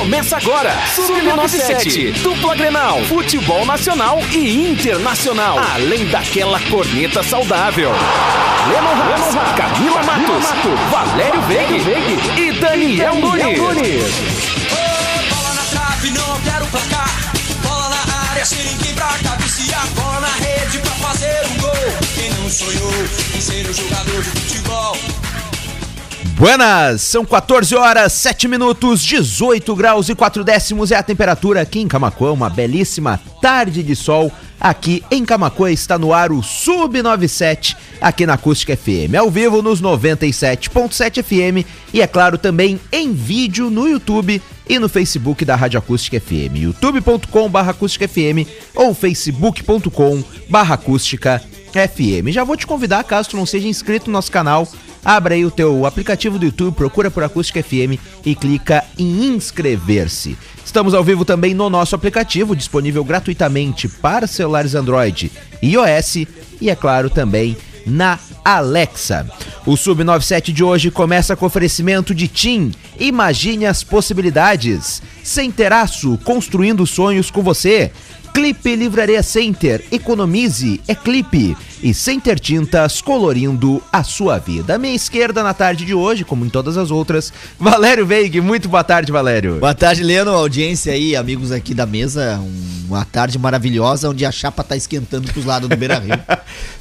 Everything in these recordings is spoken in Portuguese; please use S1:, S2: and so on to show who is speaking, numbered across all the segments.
S1: Começa agora. Sub-97. Dupla Grenal. Futebol nacional e internacional. Além daquela corneta saudável. Lemon Haas, Camila Matos, Valério Veig e Daniel Nunes.
S2: Bola na trave, não quero placar. Bola na área, sem ninguém pra cabecear. Bola na rede pra fazer um gol. Quem não sonhou em ser um jogador de futebol?
S3: Buenas, são 14 horas, 7 minutos, 18 graus e 4 décimos é a temperatura aqui em Camacuã, uma belíssima tarde de sol. Aqui em Camacuã está no ar o Sub97, aqui na Acústica FM, ao vivo nos 97.7 FM e é claro também em vídeo no YouTube e no Facebook da Rádio Acústica FM, youtube.com barra FM ou facebook.com barra FM. Já vou te convidar, caso tu não seja inscrito no nosso canal, Abra aí o teu aplicativo do YouTube, procura por Acústica FM e clica em inscrever-se. Estamos ao vivo também no nosso aplicativo, disponível gratuitamente para celulares Android e iOS e, é claro, também na Alexa. O Sub97 de hoje começa com oferecimento de TIM. Imagine as possibilidades. Sem teraço, construindo sonhos com você. Clipe Livraria Center, economize, é clipe. E Center Tintas, colorindo a sua vida. À minha esquerda na tarde de hoje, como em todas as outras, Valério Veig. Muito boa tarde, Valério.
S4: Boa tarde, Leno, audiência aí, amigos aqui da mesa. Uma tarde maravilhosa, onde a chapa tá esquentando pros lados do Beira Rio.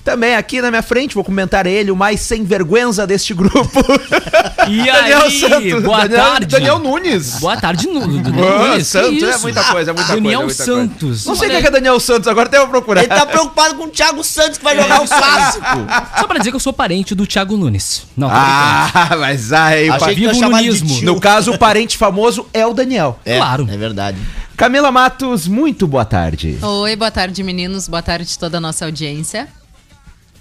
S3: Também aqui na minha frente, vou comentar ele, o mais sem vergonha deste grupo.
S5: E aí, boa
S3: Daniel,
S5: tarde.
S3: Daniel Nunes.
S5: Boa tarde, Nu- Daniel Nunes. que
S3: Santos, é
S5: isso?
S3: muita coisa, é muita
S5: Daniel
S3: coisa. é muita coisa.
S5: Santos.
S3: Não sei quem é, que é Daniel Santos, agora até vou procurar.
S4: Ele tá preocupado com o Thiago Santos, que vai jogar o clássico.
S5: Só pra dizer que eu sou parente do Thiago Nunes. Não.
S3: Ah, mas aí,
S4: Achei que
S5: vivo nunismo.
S3: no caso, o parente famoso é o Daniel.
S4: É,
S5: Claro.
S4: É verdade.
S3: Camila Matos, muito boa tarde.
S6: Oi, boa tarde, meninos. Boa tarde toda a nossa audiência.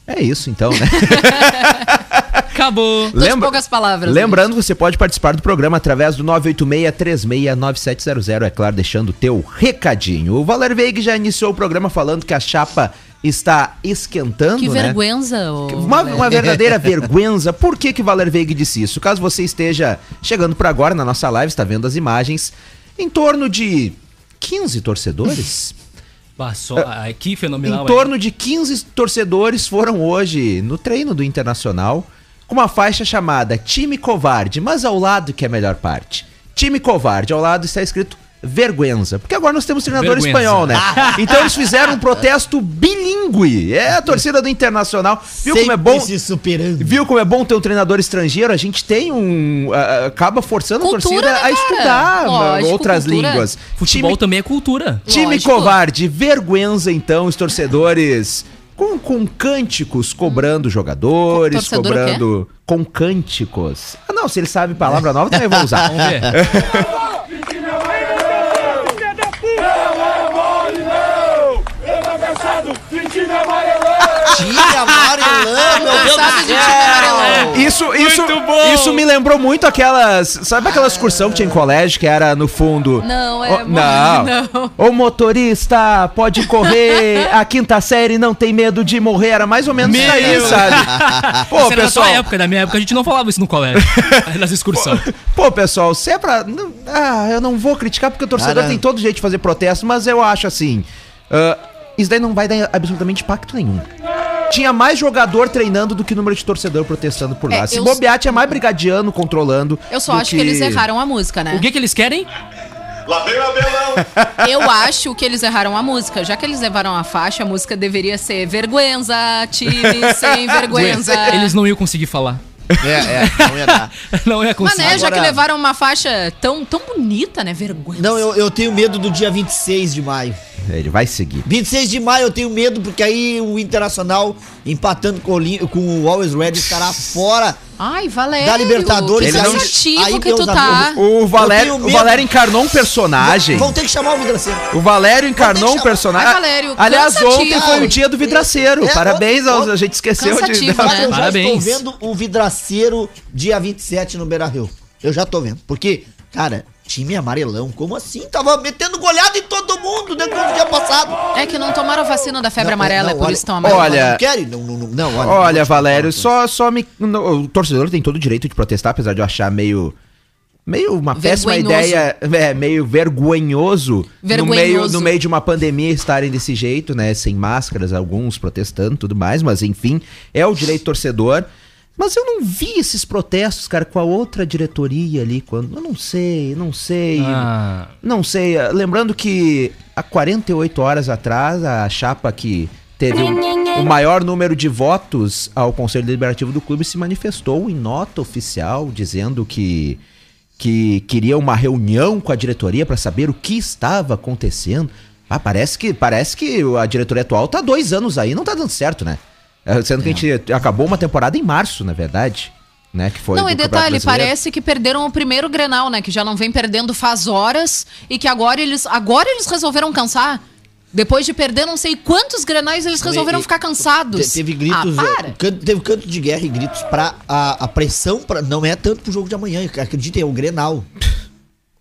S3: É isso então, né?
S5: Acabou.
S6: De poucas palavras.
S3: Lembrando, você pode participar do programa através do 986-369700, é claro, deixando o teu recadinho. O Valer Veig já iniciou o programa falando que a chapa está esquentando,
S6: Que
S3: né?
S6: vergüenza, ô.
S3: Uma, uma verdadeira vergüenza. Por que que Valer Veig disse isso? Caso você esteja chegando por agora na nossa live, está vendo as imagens, em torno de 15 torcedores...
S5: Bah, só, ah, que fenomenal.
S3: Em torno de 15 torcedores foram hoje no treino do Internacional com uma faixa chamada Time Covarde, mas ao lado que é a melhor parte. Time Covarde, ao lado está escrito Vergüenza, porque agora nós temos treinador
S5: Vergüenza.
S3: espanhol, né? Então eles fizeram um protesto bilíngue. É a torcida do Internacional. Viu como é
S4: Sempre
S3: bom?
S4: se superando.
S3: Viu como é bom ter um treinador estrangeiro? A gente tem um. acaba forçando
S6: Cultura,
S3: a torcida
S6: né,
S3: a estudar
S6: Lógico,
S3: outras
S6: cultura.
S3: línguas.
S5: Futebol
S3: Time
S5: também é cultura.
S3: Time
S6: Lógico.
S3: covarde, vergüenza então os torcedores com, com cânticos cobrando jogadores,
S6: torcedor
S3: cobrando com cânticos. Ah, não, se eles sabem palavra nova, também vão usar.
S5: Vamos ver.
S4: Time amarelão, meu Deus do céu.
S6: amarelão.
S3: Isso, isso,
S5: bom!
S3: isso me lembrou muito aquelas. Sabe aquela excursão que tinha em colégio que era no fundo?
S6: Não, é
S3: Ô,
S6: bom,
S3: não.
S6: não.
S3: O motorista pode correr, a quinta série não tem medo de morrer. Era mais ou menos isso aí,
S5: Meu.
S3: sabe? Pô,
S5: Essa
S3: pessoal.
S5: tua época, da minha época a gente não falava isso no colégio. nas excursões.
S3: Pô, pessoal, se é pra. não- ah, eu não vou criticar porque o torcedor
S4: Cara.
S3: tem todo jeito de fazer protesto, mas eu acho assim. ah, isso daí não vai dar absolutamente impacto nenhum. Tinha mais jogador treinando do que número de torcedor protestando por lá.
S6: É,
S3: Se bobear, tinha mais brigadiano controlando.
S6: Eu só acho que... eles erraram a música, né?
S5: O que que eles querem?
S6: Eu acho que eles erraram a música. Já que eles levaram a faixa, a música deveria ser vergüenza, time sem vergüenza.
S5: Eles não iam conseguir falar.
S4: É, é, não ia dar.
S5: Não ia
S6: Mas
S5: conseguir.
S6: né, já que
S4: Agora-
S6: levaram uma faixa tão, tão bonita, né? Vergüenza.
S4: Não, eu, eu tenho medo do dia 26 de maio.
S3: Ele vai seguir.
S4: 26 de maio eu tenho medo porque aí o Internacional empatando com o, com o Always Red estará fora.
S6: Ai, Valério.
S4: Da Libertadores,
S6: Que
S3: ele não-
S6: cansativo
S4: aí,
S6: que tu tá.
S4: amigos,
S3: O Valério, o. Valério encarnou um personagem.
S4: Vão ter que chamar o Vidraceiro.
S3: O Valério encarnou um personagem.
S6: Ai, Valério,
S3: Aliás, ontem foi o dia do vidraceiro.
S4: É,
S3: Parabéns
S4: ó,
S3: aos. A gente esqueceu de.
S6: né?
S4: Eu já
S5: Parabéns.
S4: estou vendo o Vidraceiro dia 27 no Beira Rio. Eu já tô vendo. Porque, cara, time amarelão, como assim? Tava metendo goleada em todo mundo dentro do dia passado.
S6: É que não tomaram vacina da febre
S4: Não,
S6: amarela,
S4: não,
S6: é por
S4: olha-
S6: isso que estão amarelos.
S3: Olha-
S4: Não querem? Não, não, não, olha.
S3: Olha, Valério, só, só me. no- O torcedor tem todo o direito de protestar, apesar de eu achar meio. meio uma péssima
S6: Vergonhoso.
S3: ideia, é, meio vergonhoso, No, meio,
S6: Vergonhoso.
S3: no meio de uma pandemia estarem desse jeito, né? Sem máscaras, alguns protestando e tudo mais, mas enfim, é o direito torcedor. Mas eu não vi esses protestos, cara, com a outra diretoria ali, quando. Eu não sei, não sei.
S5: Ah,
S3: Não sei, eh, lembrando que há 48 horas atrás, a chapa que teve o, o maior número de votos ao Conselho Deliberativo do clube se manifestou em nota oficial, dizendo que, que queria uma reunião com a diretoria para saber o que estava acontecendo. Ah, parece que, parece que a diretoria atual tá há dois anos aí, não tá dando certo, né? Eh, Sendo que a gente acabou uma temporada em março, na verdade. Né, que foi
S6: Não, e detalhe, parece que perderam o primeiro Grenal, né? Que já não vem perdendo faz horas e que agora eles, agora eles resolveram cansar. Depois de perder não sei quantos Grenais, eles resolveram
S4: E-
S6: ficar cansados.
S4: Te- Teve gritos,
S6: Ah, para.
S4: canto- teve canto de guerra e gritos pra a, a pressão pra, não é tanto pro jogo de amanhã, acreditem, é o Grenal.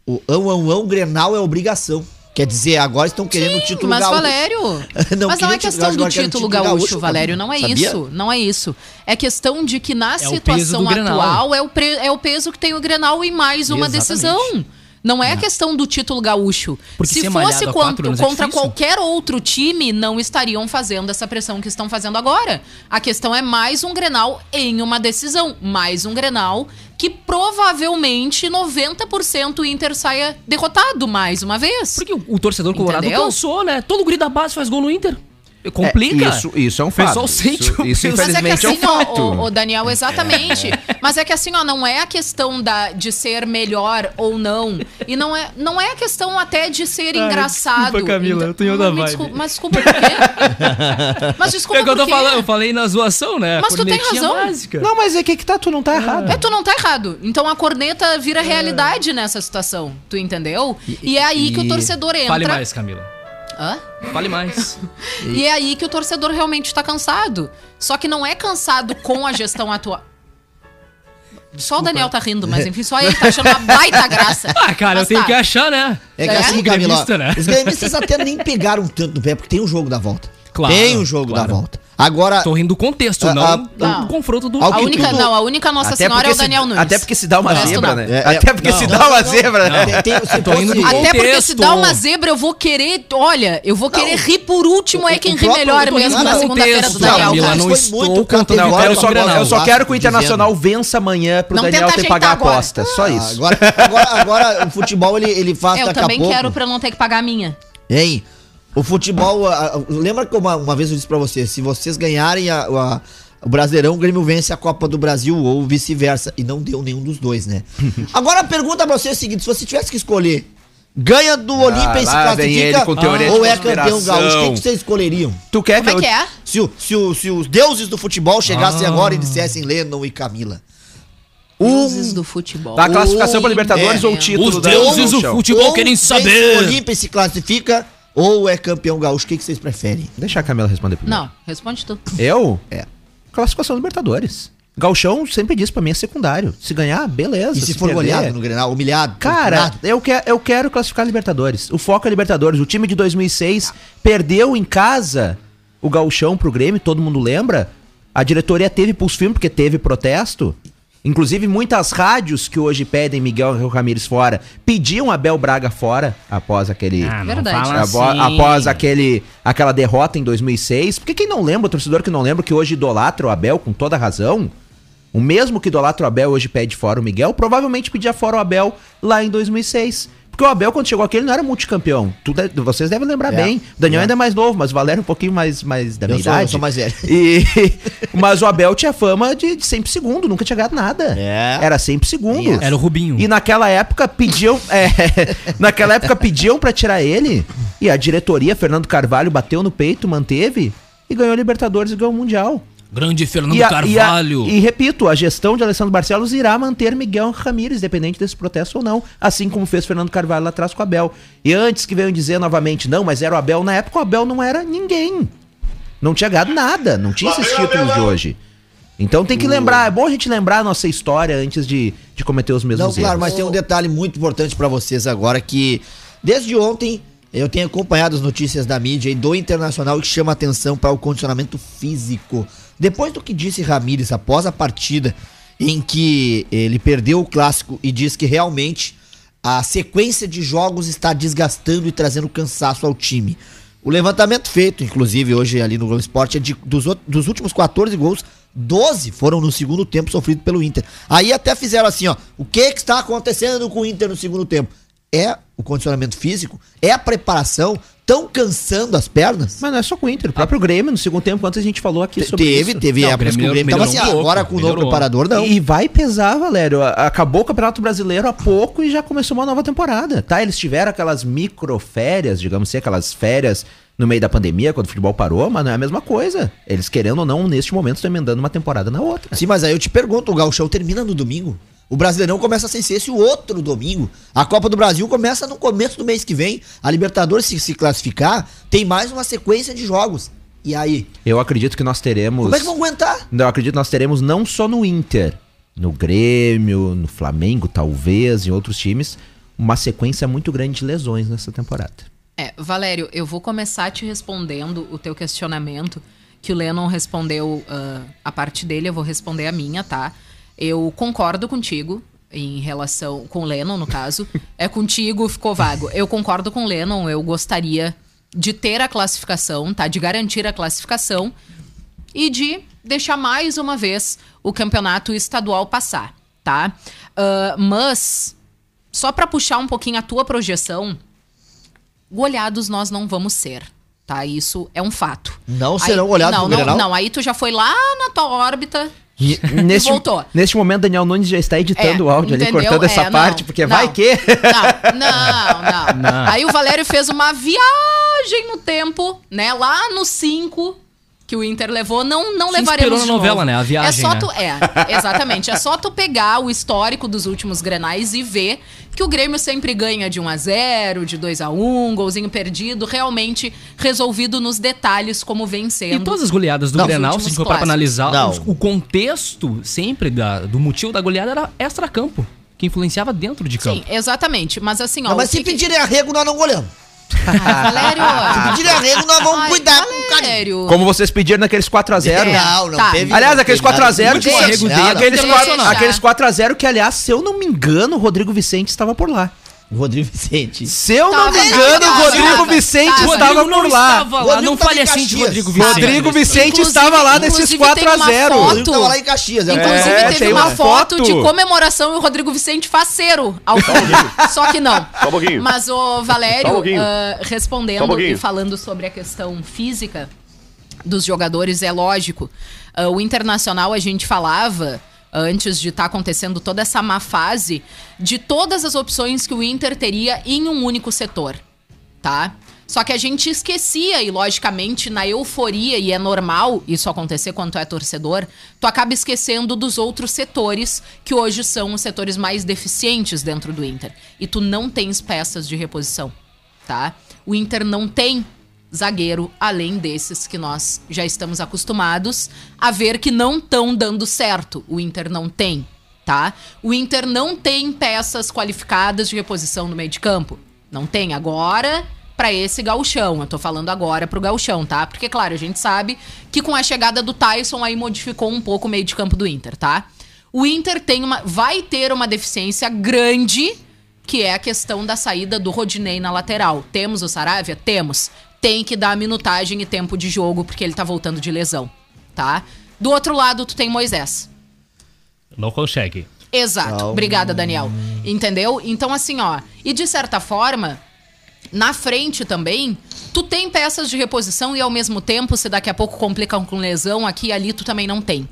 S4: O ão, ão, ão, Grenal é obrigação. Quer dizer, agora estão querendo o título
S6: mas
S4: gaúcho.
S6: Valério,
S4: Não
S6: mas não é questão do título gaúcho,
S4: gaúcho,
S6: Valério, não é
S4: Sabia?
S6: isso, não é isso. É questão de que na
S5: peso
S6: situação
S5: Grenal.
S6: atual é o, pre- é o peso que tem o Grenal em mais uma
S5: Exatamente.
S6: decisão. Não é a questão do título gaúcho.
S5: Porque
S6: Se fosse contra,
S5: é
S6: contra
S5: difícil.
S6: qualquer outro time, não estariam fazendo essa pressão que estão fazendo agora. A questão é mais um Grenal em uma decisão. Mais um Grenal que provavelmente 90% o Inter saia derrotado mais uma vez.
S5: porque o, o torcedor colorado
S6: Entendeu?
S5: cansou, né? Todo guri da base faz gol no Inter. Complica.
S3: É, isso, isso é um
S5: O
S3: fato.
S5: pessoal sente
S3: isso,
S5: o
S3: isso
S6: é que
S3: infelizmente é,
S6: assim,
S3: um
S6: ó,
S3: fato.
S6: ô, ô, Daniel, exatamente. Mas é que assim, ó, não é a questão da, de ser melhor ou não. E não é, não é a questão até de ser
S5: Ai,
S6: engraçado.
S5: desculpa, Camila, eu tô em outra vibe.
S6: desculpa- Mas desculpa por quê? Mas desculpa
S5: É que eu
S6: por
S5: tô falando, eu falei na zoação, né?
S6: Mas tu tem razão.
S5: Básica.
S3: Não, mas é que que tá, tu não tá errado.
S6: É, tu não tá errado. Então a corneta vira realidade nessa situação. Tu entendeu? E, é aí que o
S4: e-
S6: torcedor entra.
S5: Fale mais, Camila.
S6: Hã?
S5: Fale mais.
S6: E é aí que o torcedor realmente tá cansado. Só que não é cansado com a gestão atual. Só o Daniel tá rindo, mas enfim, só ele tá achando uma baita graça.
S5: ah, cara, eu
S6: Mas
S5: tenho
S6: tá.
S5: que achar, né?
S4: É que
S6: É?
S4: assim, Camila,
S5: né?
S4: os gremistas até nem pegaram tanto no pé, porque tem o jogo da volta.
S5: Claro,
S4: tem o jogo
S5: claro.
S4: da volta. Agora,
S5: Tô rindo do contexto,
S4: Ah,
S5: não, do
S6: não.
S5: confronto do...
S6: A única,
S4: tudo-
S6: não, a única Nossa
S3: Até
S6: Senhora é o Daniel
S3: se,
S6: Nunes.
S3: Até porque se dá uma
S6: O resto
S3: zebra,
S6: não.
S3: né?
S4: É, é,
S3: até porque
S4: não,
S3: se
S4: não,
S3: dá uma
S4: não,
S3: zebra, né?
S4: tem- tem- se
S5: Tô indo
S4: fosse-
S5: do
S6: Até porque se dá uma zebra, eu vou querer. Olha, eu vou querer rir por último, é quem ri melhor mesmo
S4: rindo
S6: na
S4: do
S6: segunda-feira do Daniel.
S5: Camila,
S6: cara.
S5: não estou
S3: Não, eu só,
S4: Grenal.
S3: eu só quero que o. Internacional vença amanhã pro
S6: Não
S3: Daniel ter que pagar a aposta. Só
S4: Ah,
S3: isso.
S4: Agora, o futebol ele, ele faz
S6: É, eu
S4: daqui
S6: também
S4: a pouco.
S6: quero pra eu não ter que pagar a minha.
S4: Hein? O futebol. a- a- lembra que uma, uma vez eu disse pra vocês: se vocês ganharem a- a- o Brasileirão, o Grêmio vence a Copa do Brasil ou vice-versa. E não deu nenhum dos dois, né? Agora a pergunta pra vocês é a seguinte: se você tivesse que escolher, ganha do Olímpia e se
S3: Ah,
S4: classifica ou é campeão gaúcho, o que, que vocês escolheriam?
S3: Tu quer
S6: Como é que é?
S4: Se, o- se, o- se os deuses do futebol chegassem
S5: Ah.
S4: agora e dissessem Lennon e Camila.
S6: Deuses do futebol.
S3: Dá a classificação pra Libertadores
S4: É.
S3: ou o título
S5: Os
S3: da
S5: deuses do futebol querem saber.
S4: O Olímpia e se classifica ou é campeão gaúcho, o que, que vocês preferem?
S3: Deixa a Camila responder primeiro.
S6: Não, responde tu.
S3: Eu?
S4: É.
S3: Classificação Libertadores. Galchão sempre diz pra mim é secundário. Se ganhar, beleza.
S4: E se for
S3: perder-
S4: goleado no Grenal, humilhado?
S3: Cara, eu, que, eu quero classificar a Libertadores. O foco é Libertadores. O time de 2006 perdeu em casa o gauchão pro Grêmio, todo mundo lembra. A diretoria teve pulso firme porque teve protesto. Inclusive, muitas rádios que hoje pedem Miguel Ramírez fora pediam Abel Braga fora após aquele.
S5: Ah, não
S6: Verdade.
S3: Abo-
S5: assim.
S3: Após aquele, aquela derrota em 2006. Porque quem não lembra, o torcedor que não lembra, que hoje idolatra o Abel com toda razão, o mesmo que idolatra o Abel hoje pede fora o Miguel, provavelmente pedia fora o Abel lá em 2006. Porque o Abel, quando chegou aqui, ele não era multicampeão. Tu de- vocês devem lembrar
S4: É,
S3: bem. O Daniel
S4: é.
S3: ainda é mais novo, mas o Valério é um pouquinho mais, mais da
S4: Eu
S3: minha
S4: sou-
S3: idade.
S4: eu sou mais velho.
S3: E, mas o Abel tinha fama de, de sempre segundo, nunca tinha ganhado nada.
S4: É.
S3: Era sempre segundo.
S5: Era o Rubinho.
S3: E naquela época pediam. é, naquela época pediam pra tirar ele. E a diretoria, Fernando Carvalho, bateu no peito, manteve e ganhou a Libertadores e ganhou o Mundial.
S5: Grande Fernando
S3: E, a- e a-
S5: Carvalho.
S3: e repito, a gestão de Alessandro Barcelos irá manter Miguel Ramírez, independente desse protesto ou não, assim como fez Fernando Carvalho lá atrás com o Abel. E antes que venham dizer novamente, não, mas era o Abel, na época o Abel não era ninguém. Não tinha ganhado nada, não tinha esses títulos de hoje. Então tem que lembrar, é bom a gente lembrar a nossa história antes de, de cometer os mesmos
S4: Não, claro,
S3: erros.
S4: mas tem um detalhe muito importante pra vocês agora que desde ontem eu tenho acompanhado as notícias da mídia e do Internacional que chama atenção para o condicionamento físico. Depois do que disse Ramires após a partida em que ele perdeu o clássico e diz que realmente a sequência de jogos está desgastando e trazendo cansaço ao time. O levantamento feito, inclusive, hoje ali no Globo Esporte, é de, dos, dos últimos 14 gols, 12 foram no segundo tempo sofrido pelo Inter. Aí até fizeram assim, ó. O que, que está acontecendo com o Inter no segundo tempo? É o condicionamento físico? É a preparação? Estão cansando as pernas?
S3: Mas não é só com o Inter, o próprio Grêmio, no segundo tempo, antes a gente falou aqui
S4: Te-
S3: sobre
S4: teve,
S3: isso.
S4: teve
S5: o
S4: épocas que o
S5: Grêmio
S4: tava assim,
S5: um
S4: agora
S5: pouco,
S4: com o novo preparador, não.
S3: E vai pesar, Valério. Acabou o Campeonato Brasileiro há pouco e já começou uma nova temporada, tá? Eles tiveram aquelas microférias, digamos assim, aquelas férias no meio da pandemia, quando o futebol parou, mas não é a mesma coisa. Eles, querendo ou não, neste momento, estão emendando uma temporada na outra.
S4: Sim, mas aí eu te pergunto, o Gauchão termina no domingo? O Brasileirão começa sem ser esse outro domingo. A Copa do Brasil começa no começo do mês que vem. A Libertadores, se se classificar, tem mais uma sequência de jogos. E aí?
S3: Eu acredito que nós teremos.
S4: Como é que vão aguentar?
S3: Não, Eu acredito que nós teremos não só no Inter, no Grêmio, no Flamengo, talvez, em outros times, uma sequência muito grande de lesões nessa temporada.
S6: É, Valério, eu vou começar te respondendo o teu questionamento, que o Lennon respondeu ah, a parte dele, eu vou responder a minha, tá? Eu concordo contigo em relação com o Lennon, no caso. É contigo, ficou vago. Eu concordo com o Lennon, eu gostaria de ter a classificação, tá? De garantir a classificação e de deixar mais uma vez o campeonato estadual passar, tá? Ah, mas, só pra puxar um pouquinho a tua projeção, goleados nós não vamos ser, tá? Isso é um fato.
S4: Não serão goleados
S6: não,
S4: no
S6: não,
S4: Grenal?
S6: não, aí tu já foi lá na tua órbita.
S3: E neste,
S6: voltou.
S3: neste momento, Daniel Nunes já está editando
S6: É,
S3: o áudio ali,
S6: entendeu?
S3: cortando essa
S6: É, não,
S3: parte, porque
S6: não.
S3: vai que.
S6: Não, não, não, Aí o Valério fez uma viagem no tempo, né? Lá no 5 que o Inter levou, não, não
S5: Se
S6: levaremos
S5: inspirou na novela,
S6: novo.
S5: né? A viagem,
S6: É só
S5: né?
S6: tu, é, exatamente. É só tu pegar o histórico dos últimos Grenais e ver que o Grêmio sempre ganha de 1 a 0, de 2 a 1, golzinho perdido, realmente resolvido nos detalhes como vem
S5: E todas as goleadas do
S6: Não,
S5: Grenal, se for para analisar,
S4: Não.
S5: o contexto sempre da- do motivo da goleada era extra-campo, que influenciava dentro de campo.
S6: Sim, exatamente. Mas assim, ó.
S4: Não, mas se
S6: que-
S4: pedirem arrego, nós não goleamos.
S6: Ah, Valério.
S4: Se pedirem arrego, nós vamos
S6: Ai,
S4: cuidar com carinho.
S3: Como vocês pediram naqueles 4x0.
S4: Não, não
S6: Tá.
S4: teve.
S3: Aliás, aqueles
S4: teve nada.
S3: 4x0 que
S4: Deixa,
S5: arrego
S4: não,
S5: dele,
S4: não.
S3: Aqueles,
S6: Deixa.
S3: 4, aqueles 4x0 que, aliás, se eu não me engano, o Rodrigo Vicente estava por lá.
S4: Rodrigo Vicente.
S3: Se eu não me engano, o Rodrigo Vicente
S6: tava.
S3: estava por lá.
S5: estava lá,
S4: Rodrigo
S5: não fale assim de. Rodrigo Vicente.
S3: Rodrigo Vicente estava lá nesses
S6: inclusive tem uma
S3: 4x0.
S6: foto.
S4: Rodrigo tava lá em Caxias. é
S6: Inclusive,
S3: É,
S6: teve uma,
S3: uma
S6: foto, de comemoração e o Rodrigo Vicente faceiro ao fundo. Só que não.
S7: Só um pouquinho.
S6: Mas o Valério,
S7: um
S6: ah,
S7: um
S6: respondendo e falando sobre a questão física dos jogadores, é lógico. Ah, o Internacional, a gente falava, antes de estar acontecendo toda essa má fase, de todas as opções que o Inter teria em um único setor, tá? Só que a gente esquecia, e logicamente na euforia, e é normal isso acontecer quando tu é torcedor, tu acaba esquecendo dos outros setores que hoje são os setores mais deficientes dentro do Inter. E tu não tens peças de reposição, tá? O Inter não tem zagueiro além desses que nós já estamos acostumados a ver que não estão dando certo. O Inter não tem, tá? O Inter não tem peças qualificadas de reposição no meio de campo. Não tem agora para esse gauchão. Eu tô falando agora pro gauchão, tá? Porque claro, a gente sabe que com a chegada do Tyson aí modificou um pouco o meio de campo do Inter, tá? O Inter tem uma vai ter uma deficiência grande que é a questão da saída do Rodinei na lateral. Temos o Saravia? Temos. Tem que dar minutagem e tempo de jogo, porque ele tá voltando de lesão, tá? Do outro lado, tu tem Moisés.
S5: Não consegue.
S6: Exato. Obrigada, Daniel. Entendeu? Então, assim, ó. E de certa forma, na frente também, tu tem peças de reposição e ao mesmo tempo, se daqui a pouco complicam com lesão, aqui e ali tu também não tem.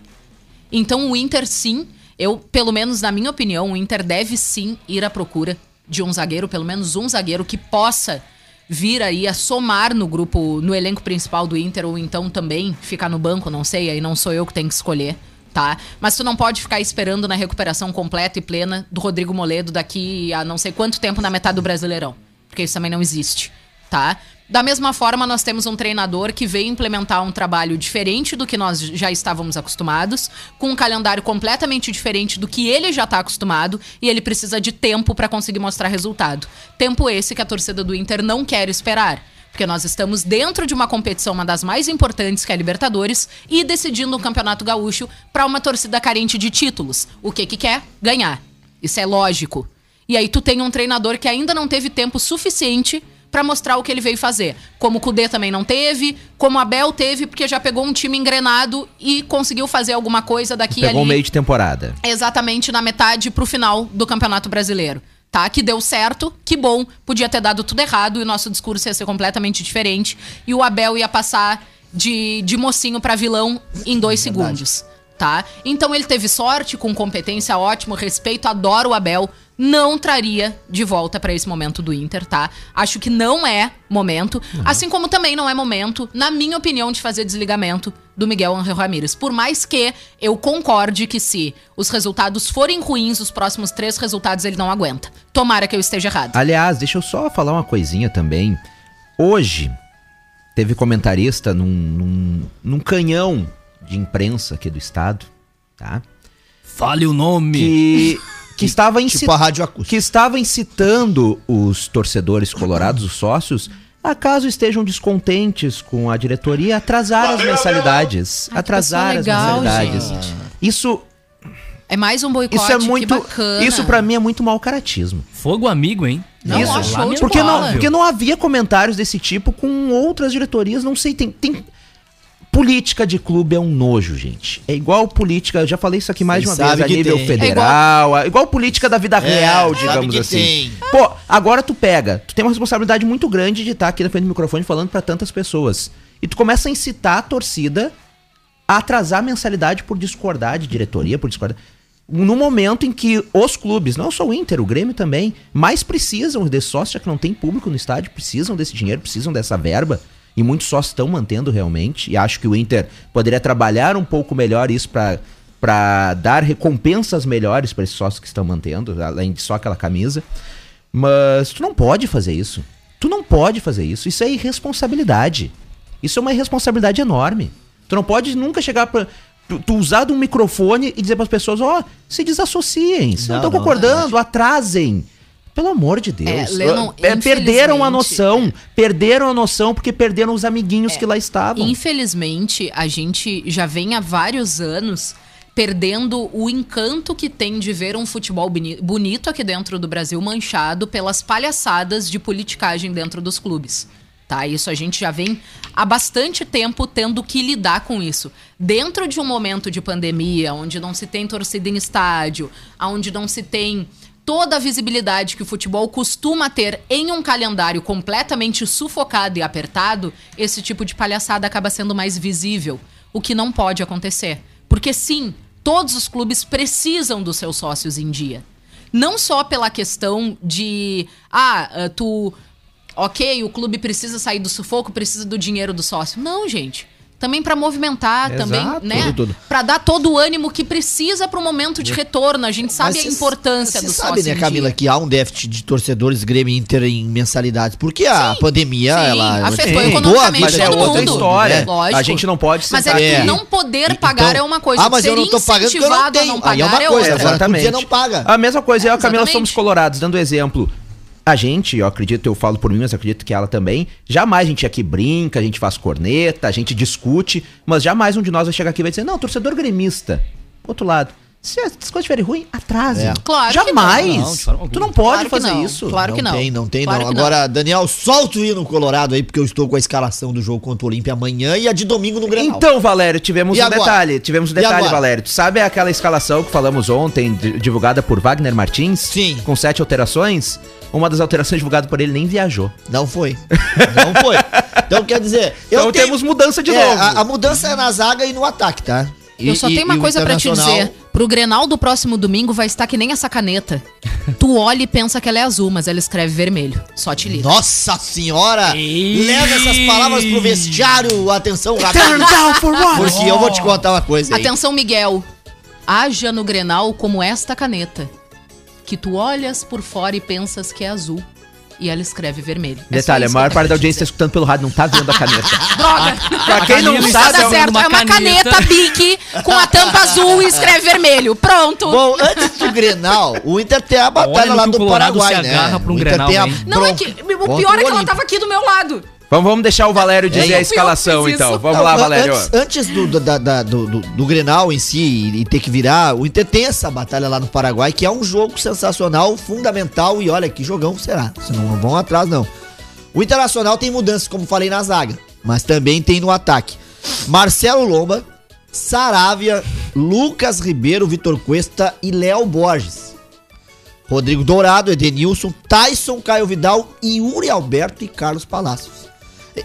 S6: Então o Inter sim, eu, pelo menos na minha opinião, o Inter deve sim ir à procura de um zagueiro, pelo menos um zagueiro que possa vir aí a somar no grupo, no elenco principal do Inter, ou então também ficar no banco, não sei, aí não sou eu que tenho que escolher, tá? Mas tu não pode ficar esperando na recuperação completa e plena do Rodrigo Moledo daqui a não sei quanto tempo na metade do Brasileirão, porque isso também não existe, tá? Da mesma forma, nós temos um treinador que veio implementar um trabalho diferente do que nós já estávamos acostumados, com um calendário completamente diferente do que ele já está acostumado, e ele precisa de tempo para conseguir mostrar resultado. Tempo esse que a torcida do Inter não quer esperar. Porque nós estamos dentro de uma competição, uma das mais importantes, que é a Libertadores, e decidindo um campeonato gaúcho para uma torcida carente de títulos. O que que quer? Ganhar. Isso é lógico. E aí tu tem um treinador que ainda não teve tempo suficiente pra mostrar o que ele veio fazer. Como o Kudê também não teve, como o Abel teve, porque já pegou um time engrenado e conseguiu fazer alguma coisa daqui
S3: Pegou
S6: ali.
S3: um meio de temporada.
S6: Exatamente na metade pro final do Campeonato Brasileiro. Tá? Que deu certo, que bom. Podia ter dado tudo errado e o nosso discurso ia ser completamente diferente. E o Abel ia passar de, de mocinho pra vilão em dois segundos. Tá? Então ele teve sorte, com competência ótimo, respeito, adoro o Abel. Não traria de volta pra esse momento do Inter, tá? Acho que não é momento. Assim como também não é momento, na minha opinião, de fazer desligamento do Miguel Angel Ramírez. Por mais que eu concorde que se os resultados forem ruins, os próximos três resultados ele não aguenta. Tomara que eu esteja errado.
S3: Aliás, deixa eu só falar uma coisinha também. Hoje, teve comentarista num, num, num canhão de imprensa aqui do estado, tá?
S5: Fale o nome.
S3: Que, que estava
S4: Tipo
S3: incitando.
S4: a rádio acústica.
S3: que estava incitando os torcedores colorados, os sócios, acaso estejam descontentes com a diretoria, atrasar as mensalidades.
S6: Ai, que
S3: atrasar
S6: pessoa
S3: as
S6: legal,
S3: mensalidades.
S6: gente.
S3: Isso,
S6: É mais um boicote,
S3: isso é
S6: que
S3: muito.
S6: bacana.
S3: Isso para mim é muito mau caratismo.
S5: Fogo amigo, hein?
S6: Não,
S3: Isso. Porque não, porque não havia comentários desse tipo com outras diretorias, não sei, tem, tem... Política de clube é um nojo, gente. É igual política, eu já falei isso aqui mais de uma vez, a nível
S4: tem.
S3: federal, é igual... política da vida real,
S4: sabe
S3: digamos assim.
S4: tem.
S3: Pô, agora tu pega, tu tem uma responsabilidade muito grande de estar aqui na frente do microfone falando pra tantas pessoas. E tu começa a incitar a torcida a atrasar a mensalidade por discordar de diretoria, por discordar. No momento em que os clubes, não só o Inter, o Grêmio também, mais precisam desse sócio, já que não tem público no estádio, precisam desse dinheiro, precisam dessa verba. E muitos sócios estão mantendo realmente. E acho que o Inter poderia trabalhar um pouco melhor isso pra para dar recompensas melhores para esses sócios que estão mantendo, além de só aquela camisa. Mas tu não pode fazer isso. Tu não pode fazer isso. Isso é irresponsabilidade. Isso é uma irresponsabilidade enorme. Tu não pode nunca chegar pra. Tu, usar de um microfone e dizer para as pessoas: ó, se desassociem. Se não
S4: Não,
S3: estão
S4: não,
S3: concordando, atrasem. Pelo amor de Deus.
S6: Lennon,
S3: É, perderam a noção. Perderam a noção porque perderam os amiguinhos que lá estavam.
S6: Infelizmente, a gente já vem há vários anos perdendo o encanto que tem de ver um futebol boni- bonito aqui dentro do Brasil manchado pelas palhaçadas de politicagem dentro dos clubes. Tá, isso a gente já vem há bastante tempo tendo que lidar com isso. Dentro de um momento de pandemia, onde não se tem torcida em estádio, onde não se tem toda a visibilidade que o futebol costuma ter em um calendário completamente sufocado e apertado, esse tipo de palhaçada acaba sendo mais visível, o que não pode acontecer. Porque sim, todos os clubes precisam dos seus sócios em dia. Não só pela questão de, ah, ah, tu Ok, o clube precisa sair do sufoco, precisa do dinheiro do sócio. Não, gente. Também pra movimentar,
S3: Exato,
S6: também, né? Pra dar todo o ânimo que precisa pro momento de retorno. A gente sabe
S4: Mas
S6: a
S4: cê-
S6: importância
S4: cê
S6: do
S4: sabe, né, Camila,
S6: dia.
S4: que há um déficit de torcedores Grêmio e Inter em mensalidades. Porque a
S6: Sim,
S4: pandemia,
S6: sim,
S4: ela
S6: afetou
S4: a
S6: economicamente
S3: Mas é outra
S6: mundo,
S3: história.
S6: né? Lógico.
S3: A gente não pode
S6: Mas é
S3: sentar-
S6: que
S4: É.
S6: não poder
S4: Então-
S6: pagar é uma coisa.
S4: Ah, mas eu não tô pagando porque eu não tenho.
S6: não
S4: Aí é
S6: pagar
S4: uma coisa,
S6: outra.
S4: agora tu
S3: Exatamente.
S4: não paga.
S3: A mesma coisa, eu e a Camila somos colorados, dando exemplo. A gente, eu acredito, eu falo por mim, mas acredito que ela também. Jamais a gente aqui brinca, a gente faz corneta, a gente discute, mas jamais um de nós vai chegar aqui e vai dizer, não, torcedor gremista. Outro lado. Se as coisas estiverem ruins, atrase.
S4: É.
S6: Claro que
S3: Jamais.
S5: não. Não,
S3: tu não pode
S6: Claro que
S3: fazer
S6: não.
S3: isso.
S6: Claro que não.
S4: tem, não tem,
S6: Claro
S4: não. Agora, Daniel, solta o hino colorado aí, porque eu estou com a escalação do jogo contra o Olímpia amanhã e a de domingo no Grenal.
S3: Então, Valério, tivemos
S4: E
S3: um
S4: agora?
S3: detalhe. Tivemos um detalhe? Valério. Tu sabe aquela escalação que falamos ontem, di- divulgada por Wagner Martins?
S4: Sim.
S3: Com sete alterações? Uma das alterações divulgadas por ele nem viajou.
S4: Não foi. Não foi. Então, quer dizer... eu
S3: Então
S4: tenho-
S3: temos mudança de
S4: É,
S3: novo.
S4: A, a mudança é na zaga e no ataque, tá? E-
S6: Eu só
S4: e-
S6: tenho uma
S4: e
S6: coisa pra te dizer. Pro Grenal do próximo domingo vai estar que nem essa caneta. tu olha e pensa que ela é azul, mas ela escreve vermelho. Só te liga.
S4: Nossa senhora!
S5: Ei!
S4: Leva essas palavras pro vestiário. Atenção,
S3: what?
S4: Porque eu vou te contar uma coisa aí.
S6: Atenção, Miguel. Haja no Grenal como esta caneta. Que tu olhas por fora e pensas que é azul. E ela escreve vermelho. É
S3: Detalhe, a
S6: isso
S3: maior parte da audiência tá
S6: dizer.
S3: escutando pelo rádio, não tá vendo a caneta.
S6: Droga!
S3: pra quem não sabe,
S6: Tá
S5: está
S6: certo,
S5: uma
S6: é uma caneta,
S5: caneta
S6: Bic com a tampa azul e escreve vermelho. Pronto!
S4: Bom, antes do Grenal, o Inter tem a batalha
S5: Olha
S4: lá do Paraguai,
S5: se
S4: né?
S5: agarra pra um
S4: o Inter
S5: Grenal,
S4: tem a?
S6: Não, é que o pior é que ela tava aqui do meu lado.
S3: Vamos, vamos deixar o Valério dizer
S4: É,
S3: a escalação, então. Vamos
S4: Não,
S3: lá, Valério.
S4: Antes, antes do, do, da- da- do, do, do Grenal em si e, e ter que virar, o Inter tem essa batalha lá no Paraguai, que é um jogo sensacional, fundamental, e olha que jogão será. Vocês não vão atrás, não. O Internacional tem mudanças, como falei, na zaga, mas também tem no ataque. Marcelo Lomba, Saravia, Lucas Ribeiro, Vitor Cuesta e Léo Borges. Rodrigo Dourado, Edenilson, Tyson, Caio Vidal, Yuri Alberto e Carlos Palacios.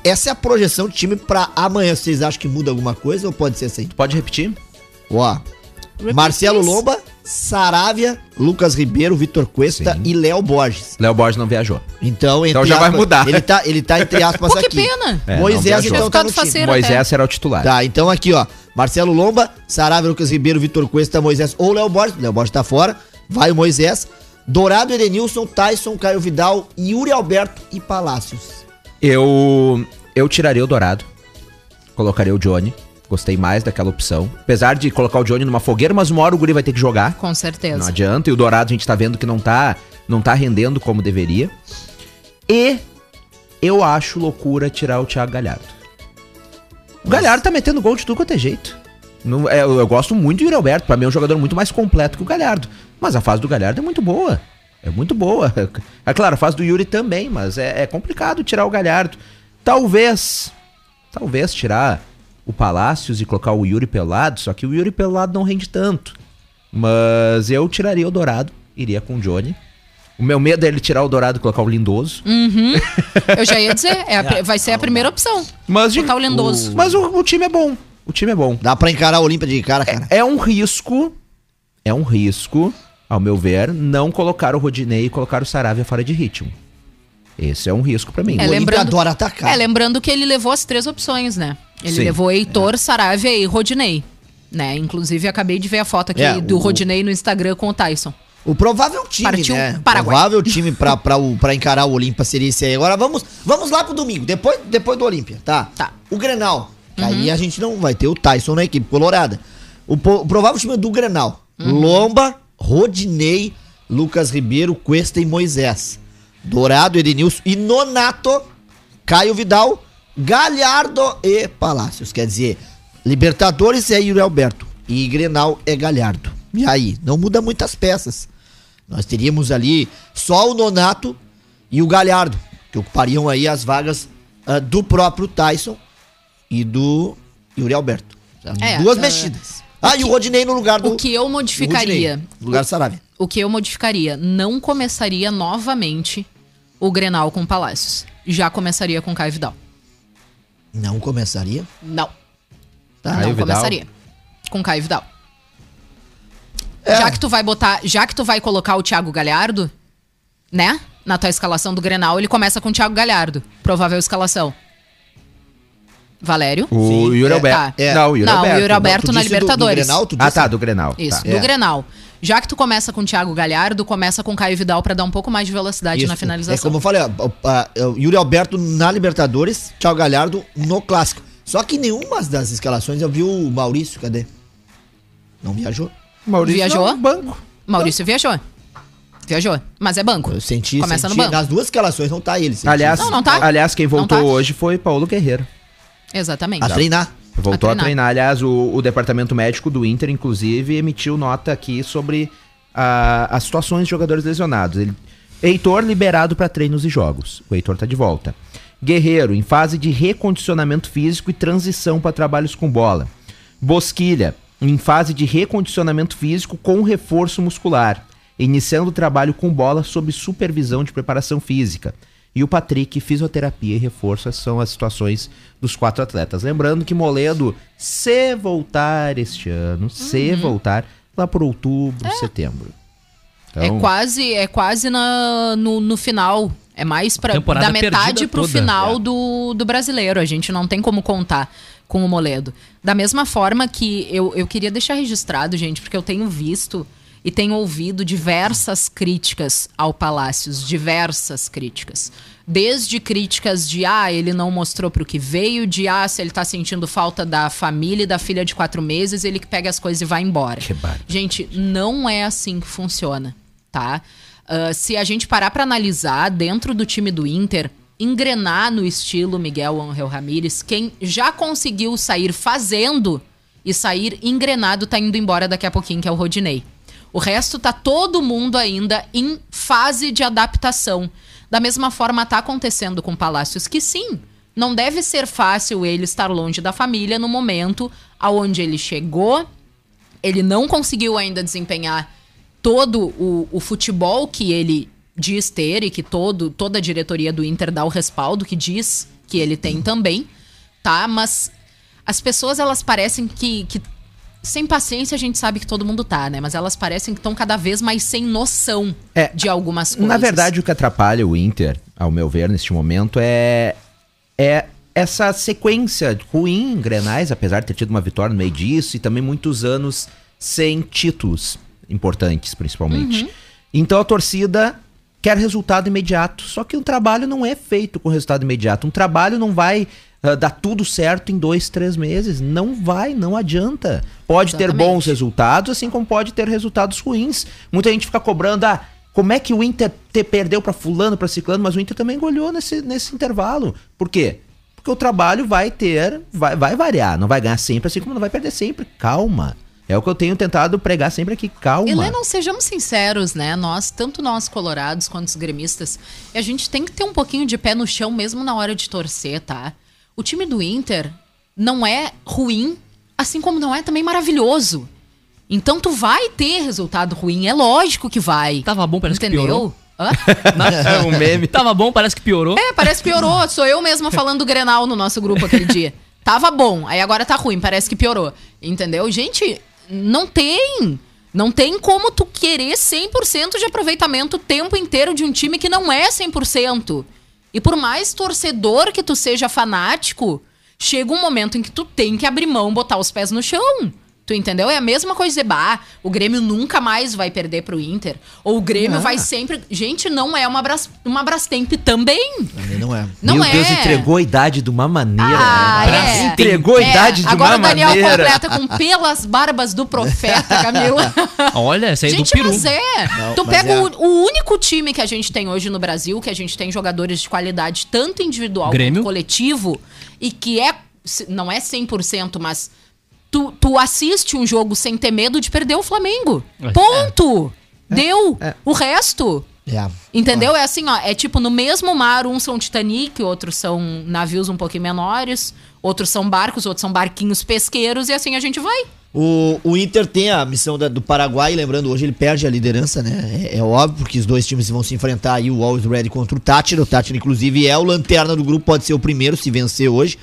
S4: Essa é a projeção de time pra amanhã. Vocês acham que muda alguma coisa ou pode ser assim?
S3: Pode repetir?
S4: Ó. Marcelo Lomba, Saravia, Lucas Ribeiro, Vitor Cuesta
S3: Sim.
S4: e Léo Borges.
S3: Léo Borges não viajou.
S4: Então,
S3: Então já vai mudar.
S4: Ele tá, ele tá entre aspas
S6: Pô, que
S4: aqui.
S6: pena.
S3: É, não
S4: Moisés,
S3: viajou.
S4: então, tá no time.
S3: Moisés
S6: até.
S3: era o titular.
S4: Tá, então aqui, ó. Marcelo Lomba, Saravia, Lucas Ribeiro, Vitor Cuesta, Moisés ou Léo Borges. Léo Borges tá fora. Vai o Moisés. Dourado, Edenilson, Tyson, Caio Vidal, Yuri Alberto e Palácios.
S3: Eu, eu tiraria o Dourado. Colocaria o Johnny. Gostei mais daquela opção. Apesar de colocar o Johnny numa fogueira, mas uma hora o Guri vai ter que jogar.
S6: Com
S3: Não
S6: certeza.
S3: adianta. E o Dourado a gente tá vendo que não tá, não tá rendendo como deveria. E eu acho loucura tirar o Thiago Galhardo. O Galhardo tá metendo gol de tudo quanto é jeito. Não- é, eu, eu gosto muito do Yuri Alberto. Pra mim é um jogador muito mais completo que o Galhardo. Mas a fase do Galhardo é muito boa. É muito boa. É claro, fase do Yuri também, mas é, é complicado tirar o Galhardo. Talvez, talvez tirar o Palácios e colocar o Yuri pelado, só que o Yuri pelado não rende tanto. Mas eu tiraria o Dourado, iria com o Johnny. O meu medo é ele tirar o Dourado e colocar o Lindoso.
S6: Eu já ia dizer, é a pri- vai ser a primeira opção.
S3: Mas,
S6: Botar o Lindoso.
S3: mas o, o time é bom. O time é bom.
S4: Dá pra encarar a Olímpia de cara, cara.
S3: É um risco, é um risco, ao meu ver, não colocar o Rodinei e colocar o Saravia fora de ritmo. Esse é um risco pra mim.
S6: É, lembrando-
S4: adora atacar.
S6: É, lembrando que ele levou as três opções, né? Ele
S3: Sim.
S6: levou Heitor, Saravia e Rodinei. Né? Inclusive, acabei de ver a foto aqui
S4: É,
S6: do
S4: o-
S6: Rodinei no Instagram com o Tyson.
S4: O provável time,
S6: Partiu
S4: né? O
S6: Paraguai.
S4: provável time pra, pra, o- pra encarar o Olímpia seria esse aí. Agora vamos, vamos lá pro domingo, depois, depois do Olímpia, tá?
S6: Tá.
S4: O Grenal. que Aí a gente não vai ter o Tyson na equipe colorada. O, o provável time do Grenal. Lomba, Rodinei, Lucas Ribeiro, Cuesta e Moisés. Dourado, Edenilson e Nonato, Caio Vidal, Galhardo e Palácios. Quer dizer, Libertadores é Yuri Alberto e Grenal é Galhardo. E aí, não muda muitas peças. Nós teríamos ali só o Nonato e o Galhardo, que ocupariam aí as vagas ah, do próprio Tyson e do Yuri Alberto.
S6: É,
S4: Duas mexidas. Ah, e o Rodinei no lugar do.
S6: O que eu modificaria?
S4: Rodinei, no lugar do Saravia.
S6: O que eu modificaria? Não começaria novamente o Grenal com Palácios. Já começaria com Caio Vidal.
S4: Não começaria?
S6: Não.
S4: Tá.
S3: Caio
S6: não
S3: Vidal?
S6: começaria. Com Caio Vidal.
S4: É.
S6: Já que tu vai botar. Já que tu vai colocar o Thiago Galhardo, né? Na tua escalação do Grenal, ele começa com o Thiago Galhardo. Provável escalação. Valério.
S3: O
S4: Sim,
S3: Yuri
S4: é,
S3: Alberto.
S4: é.
S3: Não, o Yuri
S6: Não, o
S3: Alberto.
S6: Yuri Alberto
S4: tu
S6: na
S4: disse do- do
S6: Libertadores.
S4: Grenal, tu
S3: Ah, tá, do Grenal.
S6: Isso,
S3: tá.
S6: do
S4: É.
S6: Grenal. Já que tu começa com o Thiago Galhardo, começa com o Caio Vidal pra dar um pouco mais de velocidade
S4: Isso.
S6: na
S4: É
S6: finalização.
S4: como eu falei, ó, o- o Yuri Alberto na Libertadores, Thiago Galhardo no Clássico. Só que nenhuma das escalações eu vi o Maurício, cadê? Não viajou?
S3: Maurício
S6: Viajou?
S3: não, banco.
S6: Maurício viajou. Viajou. Mas é banco.
S4: Eu senti,
S6: Começa
S4: senti
S6: no banco.
S4: nas duas escalações não tá ele. senti.
S3: Aliás,
S6: Não, não tá.
S3: aliás, quem
S6: Não
S3: voltou
S6: tá.
S3: hoje foi Paulo Guerreiro.
S6: Exatamente.
S4: a treinar.
S3: Voltou
S6: A
S3: a
S6: treinar.
S3: treinar. Aliás, o, o departamento médico do Inter, inclusive, emitiu nota aqui sobre a- as situações de jogadores lesionados. Ele, Heitor liberado para treinos e jogos. O Heitor tá de volta. Guerreiro em fase de recondicionamento físico e transição para trabalhos com bola. Bosquilha em fase de recondicionamento físico com reforço muscular, iniciando o trabalho com bola sob supervisão de preparação física. E o Patrick, fisioterapia e reforço, essas são as situações dos quatro atletas. Lembrando que Moledo, se voltar este ano, se voltar, lá por outubro, setembro. Então,
S6: É quase, é quase na, no, no final. É mais pra, da metade pro
S5: toda.
S6: final
S5: É.
S6: do, do brasileiro. A gente não tem como contar com o Moledo. Da mesma forma que eu, eu queria deixar registrado, gente, porque eu tenho visto e tenho ouvido diversas críticas ao Palácios, diversas críticas. Desde críticas de ah, ele não mostrou pro que veio, de ah, se ele tá sentindo falta da família e da filha de quatro meses, ele que pega as coisas e vai embora. Gente, não é assim que funciona, tá? Ah, se a gente parar pra analisar dentro do time do Inter, engrenar no estilo Miguel Angel Ramírez, quem já conseguiu sair fazendo e sair engrenado tá indo embora daqui a pouquinho, que é o Rodinei. O resto tá todo mundo ainda em fase de adaptação. Da mesma forma tá acontecendo com Palácios, que sim, não deve ser fácil ele estar longe da família no momento aonde ele chegou, ele não conseguiu ainda desempenhar todo o, o futebol que ele diz ter e que todo, toda a diretoria do Inter dá o respaldo, que diz que ele tem também, tá? Mas as pessoas, elas parecem que, que sem paciência a gente sabe que todo mundo tá, né? Mas elas parecem que estão cada vez mais sem noção
S3: É,
S6: de algumas coisas.
S3: Na verdade, o que atrapalha o Inter, ao meu ver, neste momento, é, é essa sequência ruim em Grenais, apesar de ter tido uma vitória no meio disso, e também muitos anos sem títulos importantes, principalmente. Então a torcida quer resultado imediato, só que o trabalho não é feito com resultado imediato. Um trabalho não vai ah, dar tudo certo em dois, três meses. Não vai, não adianta. Pode ter
S6: Exatamente.
S3: bons resultados, assim como pode ter resultados ruins. Muita gente fica cobrando, ah, como é que o Inter te perdeu pra fulano, pra ciclano, mas o Inter também goleou nesse, nesse intervalo. Por quê? Porque o trabalho vai ter, vai, vai variar, não vai ganhar sempre, assim como não vai perder sempre. Calma. É o que eu tenho tentado pregar sempre aqui, calma.
S6: E Lennon, sejamos sinceros, né? Nós, tanto nós colorados quanto os gremistas, a gente tem que ter um pouquinho de pé no chão mesmo na hora de torcer, tá? O time do Inter não é ruim, assim como não é também maravilhoso. Então tu vai ter resultado ruim, é lógico que vai.
S5: Tava bom, parece que
S6: Entendeu?
S5: piorou.
S6: Hã?
S3: É um meme.
S5: Tava bom, parece que piorou.
S6: É, parece que piorou. Sou eu mesma falando do Grenal no nosso grupo aquele dia. Tava bom, aí agora tá ruim, parece que piorou. Entendeu? Gente, não tem. Não tem como tu querer 100% de aproveitamento o tempo inteiro de um time que não é 100%. E por mais torcedor que tu seja fanático, chega um momento em que tu tem que abrir mão, botar os pés no chão. Tu entendeu? É a mesma coisa dizer, bah, o Grêmio nunca mais vai perder pro Inter. Ou o Grêmio
S3: Não.
S6: vai sempre. Gente, não é uma, Bras... uma Brastemp também.
S4: Também não é.
S6: Não
S3: Meu
S6: é.
S3: Deus, entregou a idade de uma maneira.
S6: Ah,
S3: né?
S6: é.
S3: Entregou a
S6: É,
S3: idade de
S6: Agora
S3: uma
S6: o Daniel
S3: maneira.
S6: completa com pelas barbas do profeta, Camila.
S5: Olha, essa aí é do
S6: gente,
S5: peru.
S6: mas é.
S4: Não,
S6: tu
S4: mas
S6: pega
S4: é.
S6: o, o único time que a gente tem hoje no Brasil, que a gente tem jogadores de qualidade tanto individual
S5: Grêmio.
S6: quanto coletivo, e que é, não é 100%, mas tu, tu assiste um jogo sem ter medo de perder o Flamengo.
S5: É.
S6: Ponto. Deu. O resto...
S4: É.
S6: Entendeu? É assim, ó, é tipo no mesmo mar, uns são Titanic, outros são navios um pouquinho menores, outros são barcos, outros são barquinhos pesqueiros, e assim a gente vai.
S4: O, o Inter tem a missão da- do Paraguai, lembrando, hoje ele perde a liderança, né? É, é óbvio, porque os dois times vão se enfrentar aí, o Always Ready contra o Tátira. O Tátira, inclusive, é o lanterna do grupo, pode ser o primeiro se vencer hoje.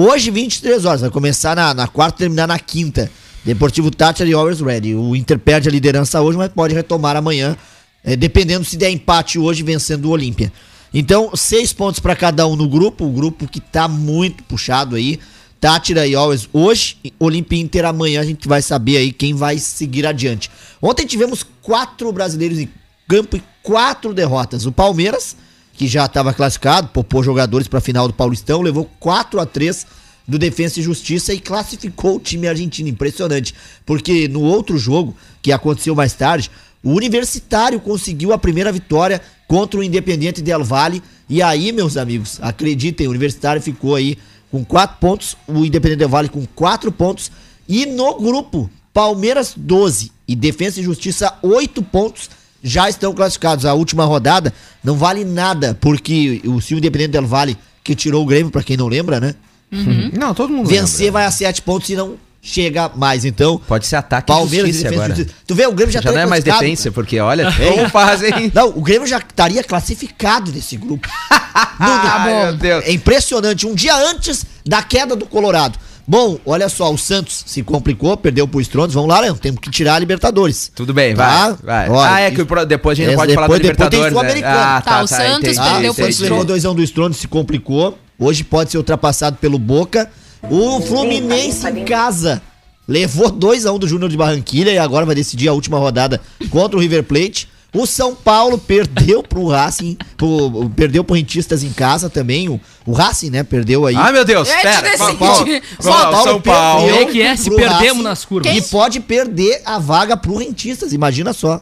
S4: Hoje, 23 horas, vai começar na, na quarta e terminar na quinta. Deportivo Tátira e Always Ready. O Inter perde a liderança hoje, mas pode retomar amanhã, é, dependendo se der empate hoje, vencendo o Olímpia. Então, seis pontos para cada um no grupo, o grupo que tá muito puxado aí. Tátira e Always hoje, Olímpia Inter amanhã a gente vai saber aí quem vai seguir adiante. Ontem tivemos quatro brasileiros em campo e quatro derrotas. O Palmeiras, que já estava classificado, poupou jogadores para a final do Paulistão, levou 4 a 3 do Defensa e Justiça e classificou o time argentino. Impressionante, porque no outro jogo, que aconteceu mais tarde, o Universitário conseguiu a primeira vitória contra o Independiente Del Valle. E aí, meus amigos, acreditem, o Universitário ficou aí com 4 pontos, o Independiente Del Valle com 4 pontos. E no grupo, Palmeiras 12 e Defensa e Justiça 8 pontos já estão classificados. A última rodada não vale nada, porque o se o Independente Del Valle, que tirou o Grêmio, pra quem não lembra, né?
S3: Não, todo mundo
S4: Vencer
S3: lembra.
S4: vai a 7 pontos e não chega mais. Então,
S3: Pode ser ataque
S4: Palmeiras
S3: e
S4: e
S3: agora.
S4: Justiça. Tu vê, o Grêmio já,
S3: Já não é mais defensa, porque olha, como fazem.
S4: Não, o Grêmio já estaria classificado nesse grupo.
S3: Ah, meu Deus.
S4: É impressionante. Um dia antes da queda do Colorado. Bom, olha só, o Santos se complicou, perdeu pro Strones. Vamos lá, Leão. Temos que tirar a Libertadores.
S3: Tudo bem,
S4: Tá?
S3: vai. vai.
S4: Olha,
S3: ah, é que
S4: isso-
S3: pro- depois a gente não pode falar
S4: depois- depois tem
S3: Libertadores. né?
S4: Sul-Americano.
S3: Ah,
S6: Tá, o Santos
S3: entendi,
S6: perdeu pro
S4: o Santos levou
S6: Strones.
S4: doisão do Strones, se complicou. Hoje pode ser ultrapassado pelo Boca. O Fluminense em casa levou 2x1 do Júnior de Barranquilha e agora vai decidir a última rodada contra o River Plate. O São Paulo perdeu pro Racing, pro, perdeu pro Rentistas em casa também. O, o Racing, né, perdeu aí.
S3: Ah, meu Deus,
S6: É,
S3: pera.
S4: São
S3: vamos,
S4: Paulo
S3: São Paulo.
S4: perdeu.
S5: Como é que é? Se perdemos
S4: Racing
S5: nas curvas.
S4: E pode perder a vaga pro Rentistas, imagina só.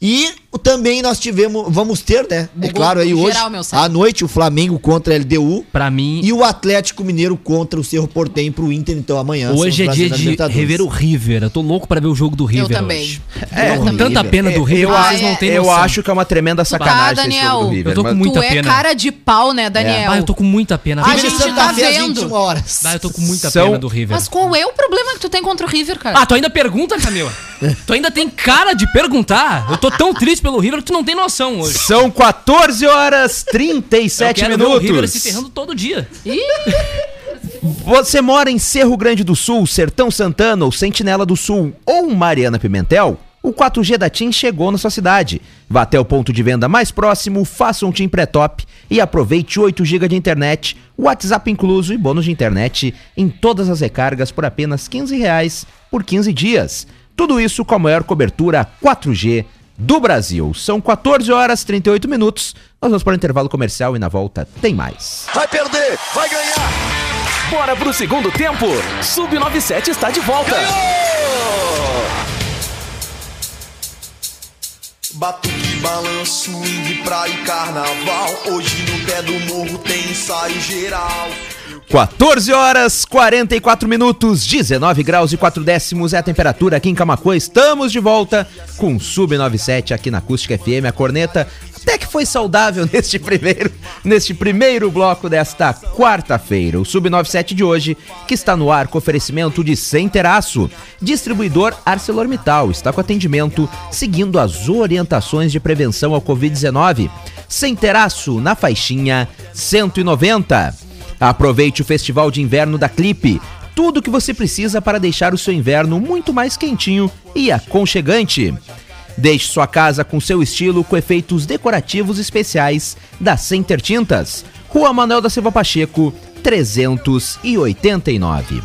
S4: E também nós tivemos, vamos ter, né? É claro, aí hoje, à noite, o Flamengo contra a LDU
S5: Pra mim,
S4: e o Atlético Mineiro contra o Cerro Portenho pro Inter, então amanhã.
S5: hoje é dia de rever o River. Eu tô louco pra ver o jogo do River
S6: Eu também.
S5: hoje.
S6: É,
S5: Eu
S6: também.
S5: tanta pena do River,
S3: eu,
S6: Ah,
S5: vocês não
S6: é.
S5: têm
S3: eu
S5: noção.
S3: acho que é uma tremenda sacanagem esse
S6: Daniel.
S3: jogo do River.
S5: Eu tô com muita
S6: tu é
S5: pena.
S6: cara de pau, né, Daniel?
S5: Ah, eu tô com muita pena.
S6: A gente tá
S4: às
S6: vendo.
S4: 21 horas.
S5: Ah, eu tô com muita
S3: São-
S5: pena do River.
S6: Mas qual é o problema que tu tem contra o River, cara?
S5: Ah, tu ainda pergunta, Camila? tu ainda tem cara de perguntar? Eu tô tão triste pelo River que tu não tem noção hoje.
S3: São 14 horas 37
S5: eu quero ver o River
S3: minutos.
S5: se ferrando todo dia.
S6: Ih,
S3: Você mora em Cerro Grande do Sul, Sertão Santana ou Sentinela do Sul ou Mariana Pimentel? O 4G da TIM chegou na sua cidade. Vá até o ponto de venda mais próximo, faça um TIM pré-top e aproveite 8 GB de internet, WhatsApp incluso e bônus de internet em todas as recargas por apenas 15 reais por 15 dias. Tudo isso com a maior cobertura 4G do Brasil. São 14 horas 38 minutos. Nós vamos para o intervalo comercial e na volta tem mais.
S1: Vai perder, vai ganhar. Bora pro segundo tempo. Sub97 está de volta.
S7: Batuque, balanço, swing, praia e carnaval. Hoje no pé do morro tem ensaio geral.
S3: 14 horas 44 minutos, 19 graus e 4 décimos é a temperatura aqui em Camacuã. Estamos de volta com Sub 97 aqui na Acústica FM. A corneta até que foi saudável neste primeiro, neste primeiro bloco desta quarta-feira. O Sub 97 de hoje, que está no ar com oferecimento de Sem Teraço. Distribuidor ArcelorMittal está com atendimento seguindo as orientações de prevenção ao Covid-19. Sem Teraço na faixinha 190. Aproveite o Festival de Inverno da Clipe. Tudo o que você precisa para deixar o seu inverno muito mais quentinho e aconchegante. Deixe sua casa com seu estilo com efeitos decorativos especiais da Center Tintas. Rua Manuel da Silva Pacheco, 389.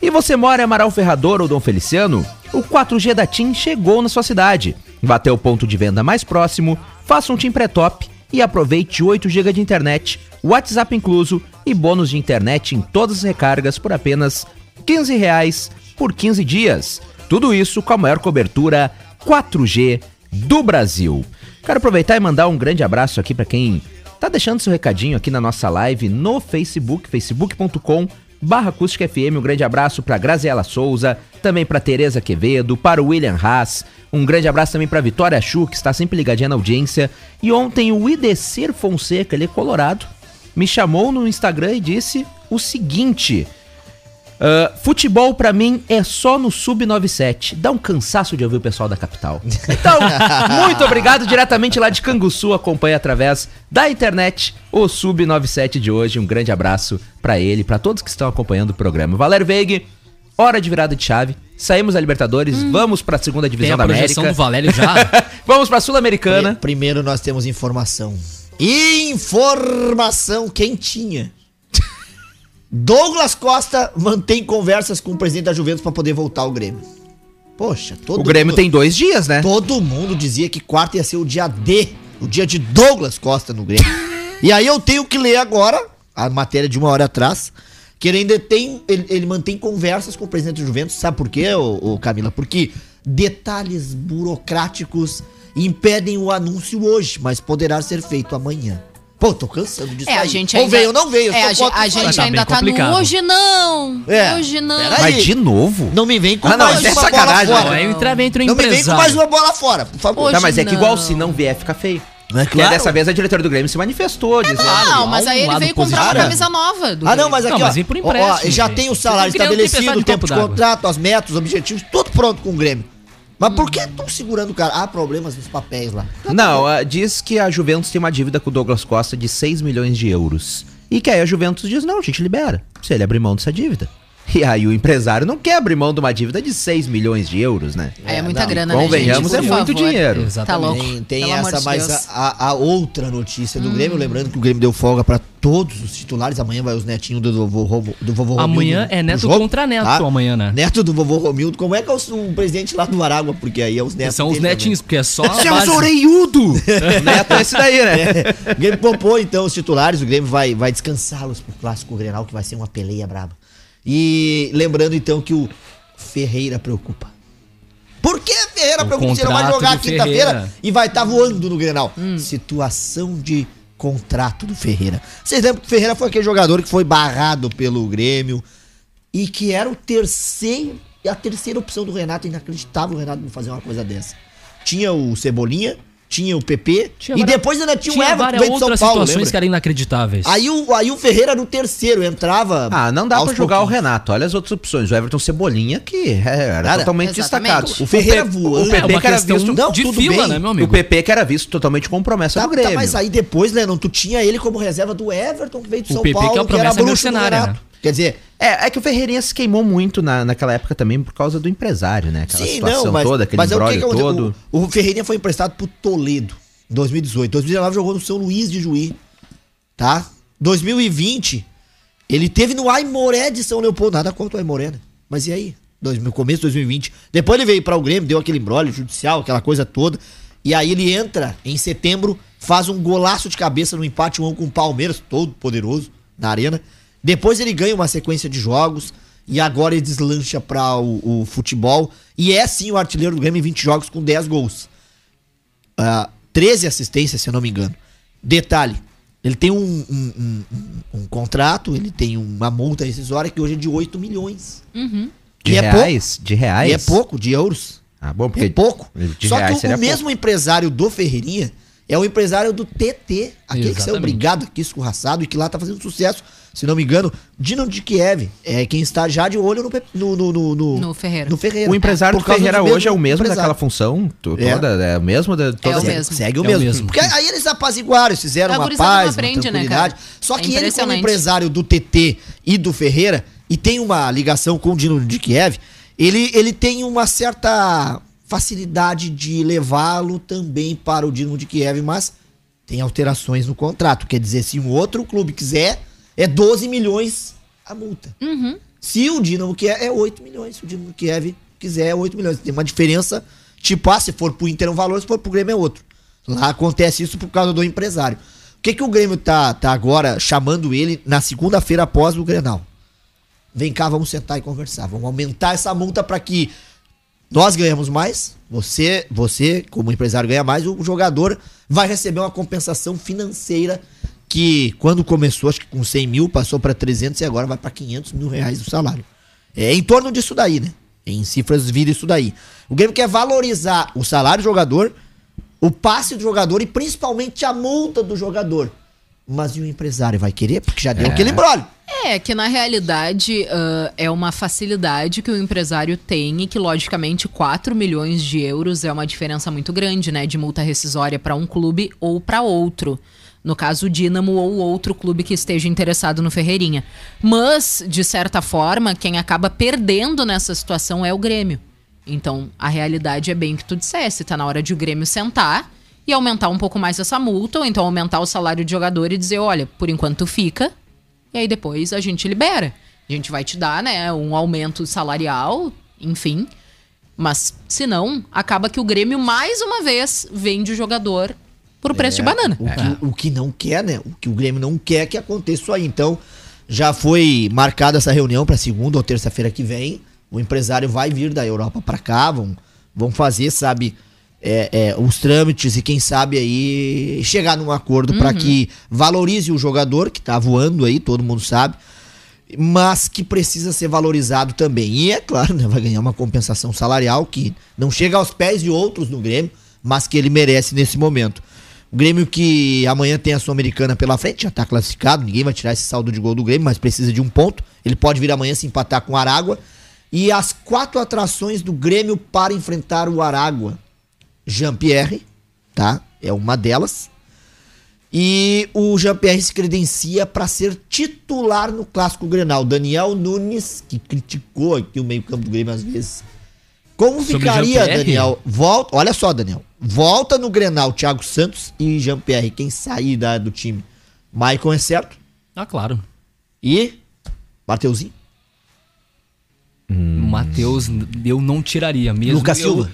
S3: E você mora em Amaral Ferrador ou Dom Feliciano? O 4G da TIM chegou na sua cidade. Vá até o ponto de venda mais próximo, faça um TIM pré-top e aproveite 8 GB de internet, WhatsApp incluso e bônus de internet em todas as recargas por apenas 15 reais por 15 dias. Tudo isso com a maior cobertura 4G do Brasil. Quero aproveitar e mandar um grande abraço aqui para quem tá deixando seu recadinho aqui na nossa live no Facebook, facebook.com barra Acústica FM. Um grande abraço para Graziela Souza, também para Tereza Quevedo, para o William Haas. Um grande abraço também para Vitória Chu, que está sempre ligadinha na audiência. E ontem o Idecir Fonseca, ele é colorado, me chamou no Instagram e disse o seguinte: "Ah, futebol pra mim é só no Sub97. Dá um cansaço de ouvir o pessoal da capital. Então, muito obrigado diretamente lá de Canguçu. Acompanha através da internet o Sub97 de hoje. Um grande abraço pra ele, pra todos que estão acompanhando o programa. Valério Veig, hora de virada de chave. Saímos da Libertadores, vamos pra segunda
S5: Tem
S3: divisão
S5: a
S3: da América.
S5: do Valério já.
S3: vamos pra Sul-Americana.
S4: Pri- Primeiro nós temos informação. Informação quentinha. Douglas Costa mantém conversas com o presidente da Juventus para poder voltar ao Grêmio. Poxa, todo
S3: O Grêmio
S4: mundo,
S3: tem dois dias, né?
S4: Todo mundo dizia que quarta ia ser o dia D, o dia de Douglas Costa no Grêmio. e aí eu tenho que ler agora a matéria de uma hora atrás, que ele ainda tem, ele, ele mantém conversas com o presidente da Juventus. Sabe por quê, ô, ô, Camila? Porque detalhes burocráticos impedem o anúncio hoje, mas poderá ser feito amanhã. Pô, tô cansando disso
S6: É, a gente
S4: ou
S6: ainda...
S4: veio ou não veio.
S6: É, a, gente, a gente
S5: Tá
S6: ainda
S5: bem
S6: tá no
S5: complicado.
S6: hoje não.
S4: É,
S6: Hoje não.
S4: peraí.
S3: Mas de novo?
S4: Não me vem com
S3: Ah, não,
S4: mais
S3: é
S4: uma
S3: sacanagem,
S4: bola
S5: Não,
S4: fora.
S5: é entra entre o
S4: Não me vem com mais uma bola fora, por favor.
S6: Hoje
S3: Tá, mas é que
S6: não.
S3: igual se não vier, fica feio.
S4: É
S3: E
S4: claro.
S3: dessa vez a diretora do Grêmio se manifestou, dizendo.
S6: Não, mas aí ele veio comprar uma camisa nova. do
S4: Ah, não, mas aqui,
S5: Não,
S4: ó,
S5: mas
S4: ó,
S5: empréstimo,
S4: ó, já
S5: gente.
S4: tem o salário estabelecido, o
S5: em
S4: tempo de contrato, as metas, os objetivos, tudo pronto com o Grêmio. Mas por que estão segurando o cara? Há problemas nos papéis lá.
S3: Não, ah, diz que a Juventus tem uma dívida com o Douglas Costa de 6 milhões de euros. E que aí a Juventus diz: não, a gente libera. Se ele abrir mão dessa dívida. E aí o empresário não quer abrir mão de uma dívida de 6 milhões de euros, né?
S6: É, muita
S4: não,
S6: grana,
S3: convenhamos,
S6: né,
S3: é
S6: gente? Por
S3: muito
S6: favor.
S3: dinheiro.
S6: Tá
S5: Exatamente.
S6: louco.
S4: Tem, essa,
S6: de
S4: mas a, a outra notícia do Grêmio, lembrando que o Grêmio deu folga pra todos os titulares. Amanhã vai os netinhos do vovô, do vovô
S5: Amanhã
S4: Romildo
S5: é neto
S4: jogo,
S5: contra neto amanhã, né?
S4: Neto do vovô Romildo. Como é que é o, o presidente lá do Aragua? Porque aí é os netos
S5: São os netinhos, porque é só a
S3: Seus
S5: base.
S3: orelhudo! Neto é esse daí, né?
S4: também. O Grêmio poupou então os titulares. O Grêmio vai, vai descansá-los pro clássico Grenal, que vai ser uma peleia braba. E lembrando então que o Ferreira preocupa. Por que Ferreira
S5: O
S4: pergunta se não vai jogar quinta-feira e vai estar voando no Grenal? Situação de contrato do Ferreira. Vocês lembram que o Ferreira foi aquele jogador que foi barrado pelo Grêmio e que era o terceiro, a terceira opção do Renato. Inacreditável o Renato não fazer uma coisa dessa. Tinha o Cebolinha, tinha o PP
S5: Tinha
S4: e
S5: várias-
S4: depois ainda tinha, o
S5: Tinha
S4: Everton que
S5: várias
S4: veio de São
S5: outras
S4: Paulo,
S5: situações
S4: lembra?
S5: que eram inacreditáveis.
S4: Aí o, aí o Ferreira era o terceiro, entrava.
S3: Ah, não dá pra jogar o. Renato. Olha as outras opções. O Everton Cebolinha, que é, era
S4: Cara,
S3: totalmente
S6: exatamente.
S3: destacado.
S4: O Ferreira voando.
S3: O PP
S5: É
S3: que era visto...
S4: Não,
S5: de
S4: tudo
S5: fila,
S4: bem.
S5: né, meu
S3: O
S5: amigo?
S3: PP que era visto totalmente como promessa
S4: Tá,
S3: do Grêmio.
S4: tá, mas aí depois, Lennon, tu tinha ele como reserva do Everton, que veio de
S5: O
S4: São
S5: PP que é
S4: Paulo,
S5: a promessa
S4: bruxo do
S5: mercenária,
S4: Renato.
S5: né?
S4: Quer dizer,
S3: É, é que o Ferreirinha se queimou muito na, naquela época também por causa do empresário, né? Aquela
S4: sim,
S3: situação
S4: não, mas,
S3: toda, aquele
S4: mas é o que
S3: embrólio
S4: que
S3: todo.
S4: O, o Ferreirinha foi emprestado pro Toledo, em 2018. 2019 jogou no São Luís de Juí, tá? 2020, ele teve no Aimoré de São Leopoldo. Nada contra o Aimoré, né? Mas e aí? Dois- No começo de 2020. Depois ele veio para o Grêmio, deu aquele embrólio judicial, aquela coisa toda. E aí ele entra em setembro, faz um golaço de cabeça no empate 1 com o Palmeiras, todo poderoso, na arena. Depois ele ganha uma sequência de jogos. E agora ele deslancha para o, o futebol. E é sim o artilheiro do Grêmio em 20 jogos com 10 gols. Ah, 13 assistências, se eu não me engano. Detalhe, ele tem um, um- um- um- um contrato, ele tem uma multa rescisória que hoje é de 8 milhões.
S3: De
S4: E é
S3: reais? de reais?
S4: E é pouco, de euros.
S3: Ah, bom, porque
S4: É pouco.
S3: de
S4: Só
S3: reais
S4: que o, o mesmo empresário do Ferreirinha é o empresário do TT, aquele que saiu
S5: Exatamente.
S4: brigado aqui, escorraçado, e que lá tá fazendo sucesso, se não me engano, Dinamo de Kiev. É quem está já de olho no, no, no, no, no-
S6: Ferreira.
S4: no Ferreira.
S3: O empresário
S4: Por
S3: do Ferreira
S4: do
S3: hoje é o mesmo
S4: empresário.
S3: daquela função
S4: É.
S3: toda? É, o mesmo da toda
S6: É o mesmo.
S4: Segue o
S5: É o
S4: mesmo. Porque aí eles apaziguaram, eles fizeram
S6: A
S4: uma paz,
S6: aprende,
S4: uma
S6: né,
S4: tranquilidade.
S6: cara?
S4: Só
S6: É
S4: que ele, como empresário do TT e do Ferreira, e tem uma ligação com o Dinamo de Kiev, ele, ele tem uma certa facilidade de levá-lo também para o Dinamo de Kiev, mas tem alterações no contrato. Quer dizer, se um outro clube quiser, é 12 milhões a multa. Se o Dinamo quer, é 8 milhões. Se o Dinamo Kiev quiser, é 8 milhões. Tem uma diferença, tipo, ah, se for pro Inter é um valor, se for pro Grêmio é outro. Lá acontece isso por causa do empresário. O que, que o Grêmio tá, tá agora chamando ele na segunda-feira após o Grenal? Vem cá, vamos sentar e conversar. Vamos aumentar essa multa para que nós ganhamos mais, você, você como empresário ganha mais, o jogador vai receber uma compensação financeira que quando começou, acho que com 100 mil, passou para 300 e agora vai para 500 mil reais o salário. É em torno disso daí, né? Em cifras vira isso daí. O Grêmio quer valorizar o salário do jogador, o passe do jogador e principalmente a multa do jogador. Mas e o empresário vai querer? Porque já deu aquele embrólio.
S6: É, que na realidade ah, é uma facilidade que o empresário tem e que, logicamente, 4 milhões de euros é uma diferença muito grande, né? De multa rescisória para um clube ou para outro. No caso, o Dínamo ou outro clube que esteja interessado no Ferreirinha. Mas, de certa forma, quem acaba perdendo nessa situação é o Grêmio. Então, a realidade é bem que tu dissesse. Tá na hora de o Grêmio sentar e aumentar um pouco mais essa multa, ou então aumentar o salário de jogador e dizer, olha, por enquanto fica, e aí depois a gente libera. A gente vai te dar, né, um aumento salarial, enfim. Mas, se não, acaba que o Grêmio, mais uma vez, vende o jogador por preço de banana.
S4: O que, o que não quer, né? O que o Grêmio não quer que aconteça isso aí. Então, já foi marcada essa reunião para segunda ou terça-feira que vem. O empresário vai vir da Europa para cá, vão, vão fazer, sabe, é, é, os trâmites e quem sabe aí chegar num acordo para que valorize o jogador que tá voando aí, todo mundo sabe, mas que precisa ser valorizado também. E é claro, né, vai ganhar uma compensação salarial que não chega aos pés de outros no Grêmio, mas que ele merece nesse momento. O Grêmio que amanhã tem a Sul-Americana pela frente, já tá classificado, ninguém vai tirar esse saldo de gol do Grêmio, mas precisa de um ponto. Ele pode vir amanhã se empatar com o Aragua. E as quatro atrações do Grêmio para enfrentar o Aragua. Jean-Pierre, tá? É uma delas. E o Jean-Pierre se credencia para ser titular no Clássico Grenal. Daniel Nunes, que criticou aqui o meio-campo do Grêmio às vezes. Como ficaria? Daniel? Volta, olha só, Daniel. Volta no Grenal Thiago Santos e Jean-Pierre, quem sair da, do time. Maicon é certo.
S5: Ah, claro.
S4: E Mateuzinho.
S5: O Matheus, eu não tiraria. Mesmo
S4: Lucas
S5: eu
S4: Silva.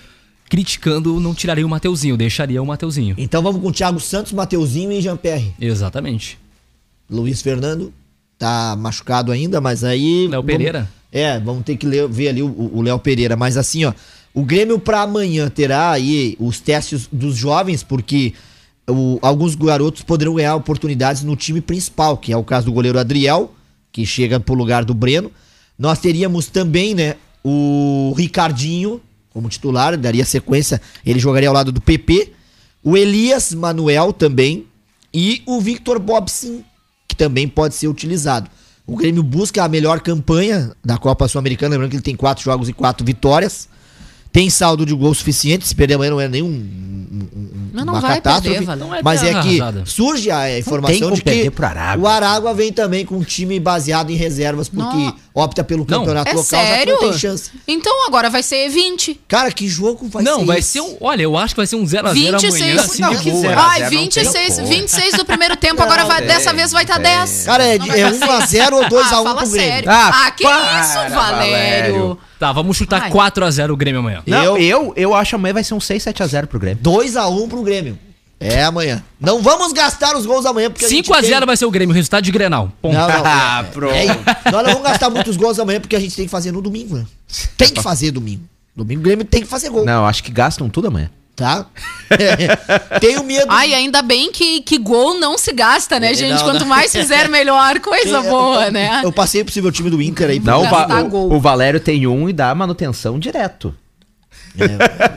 S5: Criticando, não tiraria o Mateuzinho, deixaria o Mateuzinho.
S4: Então vamos com Thiago Santos, Mateuzinho e Jean-Pierre.
S5: Exatamente.
S4: Luiz Fernando tá machucado ainda, mas aí.
S5: Léo
S4: vamos-
S5: Pereira?
S4: É, vamos ter que ler- ver ali o- Léo Pereira. Mas assim, ó, O Grêmio para amanhã terá aí os testes dos jovens, porque o- alguns garotos poderão ganhar oportunidades no time principal, que é o caso do goleiro Adriel, que chega pro lugar do Breno. Nós teríamos também, né, o Ricardinho como titular, daria sequência, ele jogaria ao lado do PP. O Elias Manuel também e o Victor Bobson, que também pode ser utilizado. O Grêmio busca a melhor campanha da Copa Sul-Americana, lembrando que ele tem quatro jogos e quatro vitórias. Tem saldo de gol suficiente, se perder amanhã não é nenhum um- um-
S6: Mas não
S4: uma
S6: vai
S4: catástrofe,
S6: perder.
S5: Não é
S4: mas é que
S5: arrasada.
S4: surge a informação de que o Aragua vem também com um time baseado em reservas, porque
S6: Não.
S4: opta pelo
S5: Não.
S4: campeonato
S6: É
S4: local,
S6: sério?
S4: já que não tem chance.
S6: Então agora vai ser 20.
S4: Cara, que jogo vai ser
S5: não, vai ser um. Olha, eu acho que vai ser um 0x0
S6: 26.
S5: amanhã. assim,
S3: Não, que
S6: Ai,
S3: zero não
S6: 26,
S3: tem, pô.
S6: 26 do primeiro tempo, agora vai,
S3: tem,
S6: dessa vez vai estar
S3: tem.
S6: 10.
S4: Cara, é,
S6: Não vai
S4: é
S6: dar
S4: 1x0 ou 2x1
S6: ah,
S4: pro Grêmio.
S6: sério.
S3: Ah,
S6: Ah, que
S3: para,
S6: isso, Valério.
S3: Valério.
S5: Tá, vamos chutar
S6: Ai.
S5: 4x0 o Grêmio amanhã.
S3: Não,
S4: Eu-
S3: eu, eu, acho amanhã vai ser um 6, 7 a 0 pro Grêmio.
S4: 2x1 pro Grêmio. É amanhã. Não vamos gastar os gols amanhã, porque a gente
S5: 5x0
S4: tem-
S5: vai ser o Grêmio, resultado de Grenal. Ponto.
S4: Não, não.
S3: Ah,
S4: é,
S3: pronto.
S4: é, é, nós não vamos gastar muitos gols amanhã, porque a gente tem que fazer no domingo, né? Tem que fazer domingo. Domingo o Grêmio tem que fazer gol,
S3: Não, acho que gastam tudo amanhã.
S4: Tá? Tenho medo.
S6: Ai, ainda bem que, que gol não se gasta, né,
S4: É,
S6: gente?
S4: não,
S6: Quanto
S4: não.
S6: mais fizer, melhor. Coisa
S4: Eu-
S6: boa,
S4: eu-
S6: né?
S4: Eu passei o possível time do Inter aí.
S3: Não, o, o-
S6: gol.
S3: o Valério tem um e dá manutenção direto.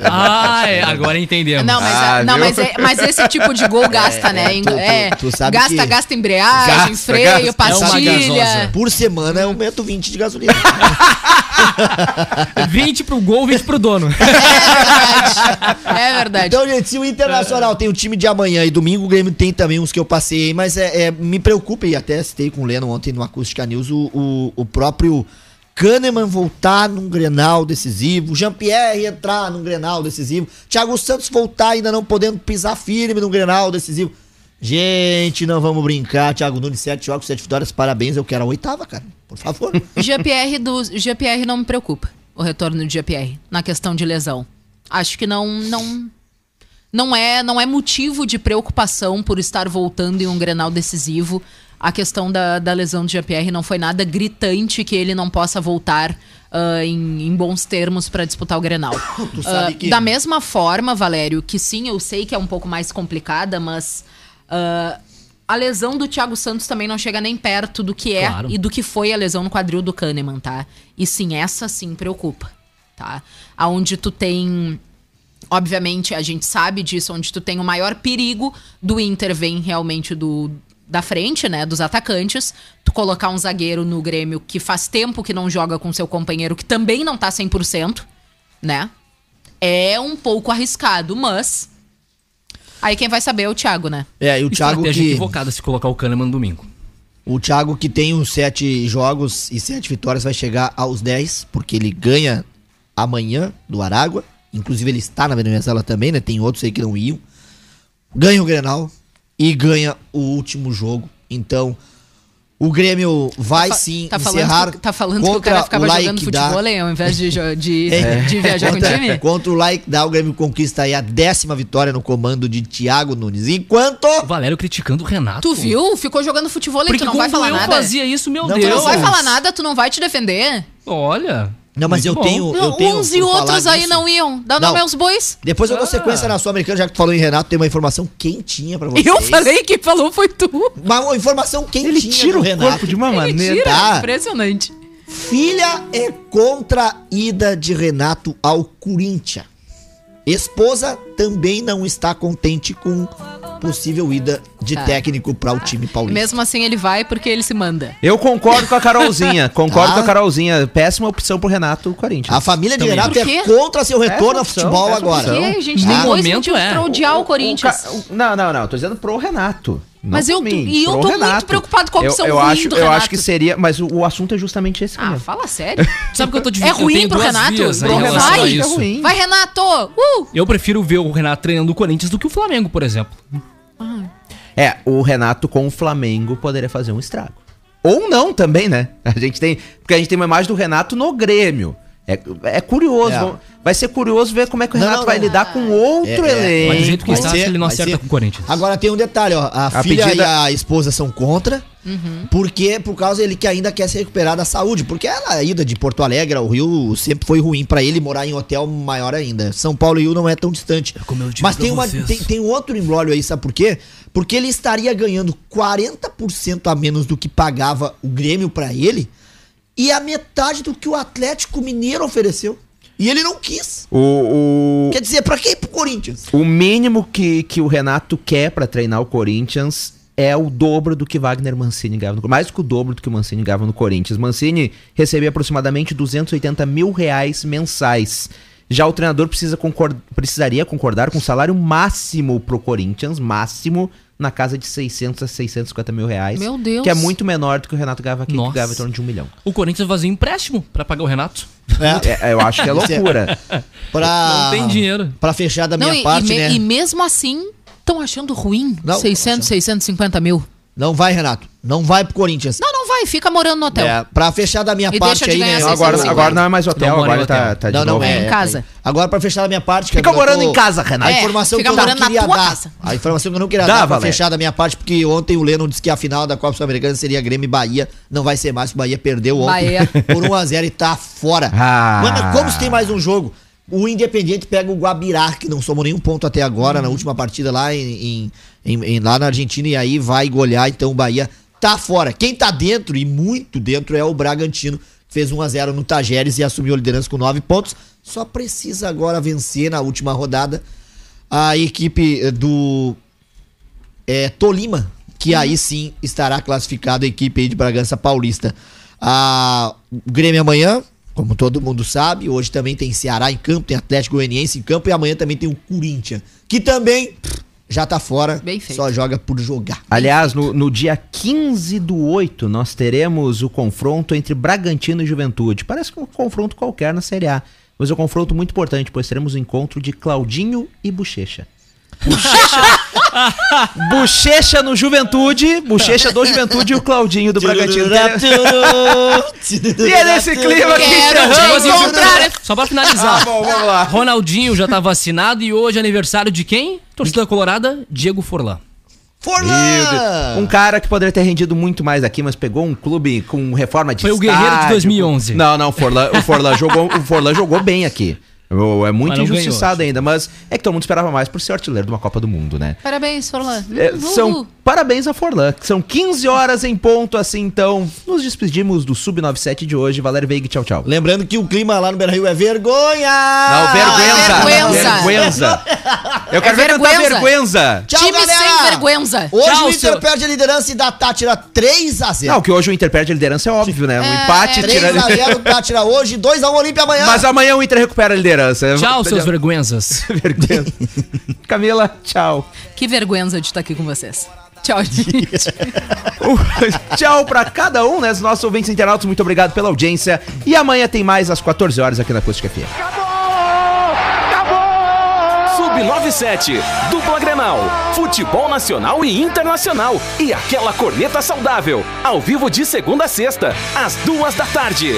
S5: Ah, é, agora entendemos.
S6: Não, mas,
S3: Ah,
S6: não mas, é- mas esse tipo de gol gasta, né?
S4: Tu- tu-
S6: é,
S4: tu sabe
S6: gasta,
S4: que-
S6: gasta embreagem,
S3: Gasta,
S6: freio,
S3: gasta.
S5: É
S6: pastilha.
S4: Por semana eu aumento 20 de gasolina.
S5: 20 pro gol, 20 pro dono.
S6: É verdade. É verdade.
S4: Então, gente, se o Internacional tem o time de amanhã e domingo, o Grêmio tem também uns que eu passei aí, mas é, é, me preocupa, e até citei com o Leno ontem no Acústica News, o, o, o próprio Kahneman voltar num Grenal decisivo, Jean-Pierre entrar num Grenal decisivo, Thiago Santos voltar ainda não podendo pisar firme num Grenal decisivo. Gente, não vamos brincar. Thiago Nunes, sete jogos, sete vitórias, parabéns. Eu quero a oitava, cara. Por favor.
S6: GPR do GPR não me preocupa. O retorno de GPR na questão de lesão. Acho que não não não é não é motivo de preocupação por estar voltando em um Grenal decisivo. A questão da, da lesão de GPR não foi nada gritante que ele não possa voltar ah, em, em bons termos para disputar o Grenal.
S4: Tu sabe
S6: Ah,
S4: que-
S6: Da mesma forma, Valério, que sim, eu sei que é um pouco mais complicada, mas ah, a lesão do Thiago Santos também não chega nem perto do que é
S5: Claro.
S6: e do que foi a lesão no quadril do Kahneman, tá? E sim, essa sim preocupa, tá? Aonde tu tem obviamente a gente sabe disso, onde tu tem o maior perigo do Inter vem realmente do da frente, né, dos atacantes, tu colocar um zagueiro no Grêmio que faz tempo que não joga com seu companheiro que também não tá 100%, né? É um pouco arriscado, mas aí quem vai saber é o Thiago, né?
S4: É, e o Thiago
S5: Estratégia
S4: que...
S5: equivocada se colocar o Kahneman no domingo.
S4: O Thiago, que tem os sete jogos e sete vitórias, vai chegar aos 10, porque ele ganha amanhã do Aragua. Inclusive, ele está na Venezuela também, né? Tem outros aí que não iam. Ganha o Grenal e ganha o último jogo. Então, o Grêmio vai
S6: Tá
S4: sim
S6: tá falando
S4: encerrar
S6: que, tá falando que o
S4: contra
S6: cara ficava
S4: Laikda.
S6: jogando futebol hein, ao invés de, de,
S4: É.
S6: de viajar com o
S4: contra,
S6: time?
S4: contra o Like Dá, o Grêmio conquista aí a décima vitória no comando de Thiago Nunes. Enquanto...
S5: O Valério criticando o Renato.
S6: Tu viu? Ficou jogando futebol e
S5: Porque
S6: tu não vai falar
S5: eu
S6: nada?
S5: fazia isso, meu
S4: Não,
S6: Tu
S5: Deus.
S6: não vai falar nada, tu não vai te defender.
S5: Olha.
S4: Não, mas eu
S5: bom.
S4: tenho... eu
S6: Não,
S4: tenho
S6: uns e outros aí não iam. Dá
S4: Não.
S6: nome aos bois.
S4: Depois eu dou
S5: Ah.
S4: sequência na Sul-Americana, já que tu falou em Renato, tem uma informação quentinha pra vocês.
S6: Eu falei, quem falou foi tu.
S4: Uma, informação quentinha
S3: Ele tira o
S4: Renato.
S3: corpo de uma
S6: Ele
S3: maneira.
S6: tira,
S4: tá.
S6: impressionante.
S4: Filha é contra a ida de Renato ao Corinthians. Esposa também não está contente com possível ida de
S6: Tá.
S4: técnico para o time paulista.
S6: Mesmo assim ele vai porque ele se manda.
S3: Eu concordo com a Carolzinha. Concordo
S4: Tá.
S3: com a Carolzinha. Péssima opção pro Renato o Corinthians.
S4: A família de
S5: Também.
S4: Renato
S6: Por
S4: é
S6: quê?
S4: contra seu retorno
S3: Essa
S4: ao futebol
S3: essa
S4: agora.
S6: Porque a gente tem dois
S5: momento é.
S6: pra odiar o,
S3: O
S6: Corinthians.
S3: ca- o- não, não, não. Tô dizendo pro Renato. Não
S6: Mas eu
S3: por
S6: tô-
S3: mim,
S6: e eu tô muito preocupado com a
S3: Eu-
S6: opção
S3: eu,
S6: ruim
S3: acho,
S6: do
S3: Eu
S6: Renato.
S3: acho que seria... Mas o, o assunto é justamente esse
S6: Ah,
S3: mesmo.
S6: fala sério.
S5: Sabe que eu tô
S6: É
S5: dividindo? eu
S6: ruim pro Renato?
S5: vias relação
S6: Renato
S5: a
S6: é
S3: ruim.
S6: Vai, Renato! Uh!
S5: Eu prefiro ver o Renato treinando o Corinthians do que o Flamengo, por exemplo.
S3: É, o Renato com o Flamengo poderia fazer um estrago. Ou não também, né? A gente tem. Porque a gente tem uma imagem do Renato no Grêmio. É, é curioso.
S4: É.
S3: Vai ser curioso ver como é que o Renato
S4: não,
S3: vai
S4: não.
S3: lidar com outro
S4: É, é,
S3: elenco.
S5: Mas do jeito que
S4: Vai
S5: está,
S4: ser-
S5: ele não acerta com o Corinthians.
S4: Agora tem um detalhe, ó. A,
S3: A
S4: filha
S3: pedida-
S4: e a esposa são contra. Por quê? Por causa ele que ainda quer se recuperar da saúde. Porque a ida de Porto Alegre ao Rio sempre foi ruim pra ele morar em hotel maior ainda. São Paulo e Rio não é tão distante.
S5: como eu digo
S4: Mas tem, uma, tem, tem um outro embrólio aí, sabe por quê? Porque ele estaria ganhando 40% a menos do que pagava o Grêmio pra ele e a metade do que o Atlético Mineiro ofereceu. E ele não quis.
S3: O, o,
S4: Quer dizer, pra que ir pro Corinthians?
S3: o mínimo que, que o Renato quer pra treinar o Corinthians é o dobro do que Wagner Mancini ganhava no Mais que o dobro do que o Mancini ganhava no Corinthians. Mancini recebia aproximadamente 280 mil reais mensais. Já o treinador precisa concor- precisaria concordar com o salário máximo pro Corinthians, máximo, na casa de 600 a 650 mil reais.
S6: Meu Deus.
S3: Que é muito menor do que o Renato ganhava aqui, que
S5: Nossa.
S3: ganhava em torno de um milhão.
S5: O Corinthians fazia um empréstimo pra pagar o Renato.
S3: É, eu acho que é
S4: é-
S3: loucura.
S4: Pra,
S5: Não tem dinheiro.
S4: Pra fechar da minha
S6: Não, e,
S4: parte,
S6: e me-
S4: né?
S6: e mesmo assim, estão achando ruim
S4: Não,
S6: 600, 650 mil.
S4: Não vai, Renato. Não vai pro Corinthians.
S6: Não, não vai, fica morando no hotel.
S4: É, pra fechar da minha
S6: E
S4: parte
S6: deixa de
S4: aí, né?
S6: 650.
S3: Agora,
S6: 650.
S3: agora não é mais hotel,
S5: Não
S3: agora tá,
S5: hotel.
S3: tá de
S4: não, não,
S3: novo.
S4: é,
S6: em casa.
S4: Agora, pra fechar da minha parte...
S3: Fica
S4: Camila,
S3: morando
S4: tô-
S3: em casa, Renato.
S4: A
S6: É,
S4: informação
S6: fica
S4: que eu não queria dar.
S6: casa.
S4: A informação que eu não queria
S3: Dá,
S4: dar pra fechar da minha parte, porque ontem o Lennon disse que a final da Copa Sul-Americana seria Grêmio e Bahia. Não vai ser mais, o Bahia perdeu ontem
S6: Bahia.
S4: por 1x0 e tá fora.
S3: Ah.
S4: Mano, como se tem mais um jogo? O Independiente pega o Guabirá, que não somou nenhum ponto até agora, na última partida lá em, em- em- lá na Argentina, e aí vai golear, então o Bahia tá fora. Quem tá dentro, e muito dentro, é o Bragantino, que fez 1x0 no Tajeres e assumiu a liderança com 9 pontos. Só precisa agora vencer na última rodada a equipe eh, do é, Tolima, que aí sim estará classificado a equipe de Bragança Paulista. A, o Grêmio amanhã, como todo mundo sabe, hoje também tem Ceará em campo, tem Atlético Goianiense em campo e amanhã também tem o Corinthians, que também já tá fora,
S6: Bem feito.
S4: só joga por jogar.
S3: Aliás, no, no dia 15 do 8, nós teremos o confronto entre Bragantino e Juventude. Parece que um confronto qualquer na Série A. Mas é um confronto muito importante, pois teremos o encontro de Claudinho e Bochecha. Bochecha, Bochecha no Juventude, Bochecha do Juventude e o Claudinho do Bragantino. E é nesse clima que encerramos.
S5: Só pra finalizar.
S3: Ah, bom, vamos lá.
S5: Ronaldinho já tá vacinado e hoje é aniversário de quem? Torcida Colorada, Diego Forlan.
S4: Forlan!
S3: Um cara que poderia ter rendido muito mais aqui, mas pegou um clube com reforma de
S5: Foi o Guerreiro de
S3: estádio,
S5: 2011.
S3: Não, não, o Forlan, o Forlan jogou, o Forlan jogou bem aqui. O- É muito
S5: ganhou,
S3: injustiçado
S5: acho.
S3: ainda, mas é que todo mundo esperava mais por ser artilheiro de uma Copa do Mundo, né?
S6: Parabéns, Forlan.
S3: É,
S6: Uhul.
S3: são parabéns a Forlan. que São 15 horas em ponto, assim, então nos despedimos do Sub97 de hoje. Valério Veiga, tchau, tchau.
S4: Lembrando que o clima lá no Beira-Rio é vergonha!
S3: Não, vergüenza.
S6: vergüenza.
S3: Vergüenza. Eu quero ver cantar
S6: vergüenza.
S3: vergüenza.
S4: Tchau,
S6: Time
S4: galera!
S6: sem vergüenza.
S4: Hoje
S5: Tchau,
S4: o Inter
S5: seu-
S4: perde a liderança e dá Tátira 3x0.
S3: Não, que hoje o Inter perde a liderança é óbvio, né? Um
S6: É,
S3: empate
S6: é.
S3: tira...
S4: 3x0 Tátira hoje, 2x1 Olímpia amanhã.
S3: Mas amanhã o Inter recupera a liderança.
S5: Tchau, seus vergüenzas.
S3: Vergonha. Camila, tchau.
S6: Que vergüenza de estar aqui com vocês. Tchau, gente.
S3: Uh, tchau pra cada um, né? Os nossos ouvintes internautas, muito obrigado pela audiência. E amanhã tem mais às 14 horas aqui na Acústica FM.
S1: Sub97, dupla Grenal, futebol nacional e internacional e aquela corneta saudável, ao vivo de segunda a sexta, às duas da tarde.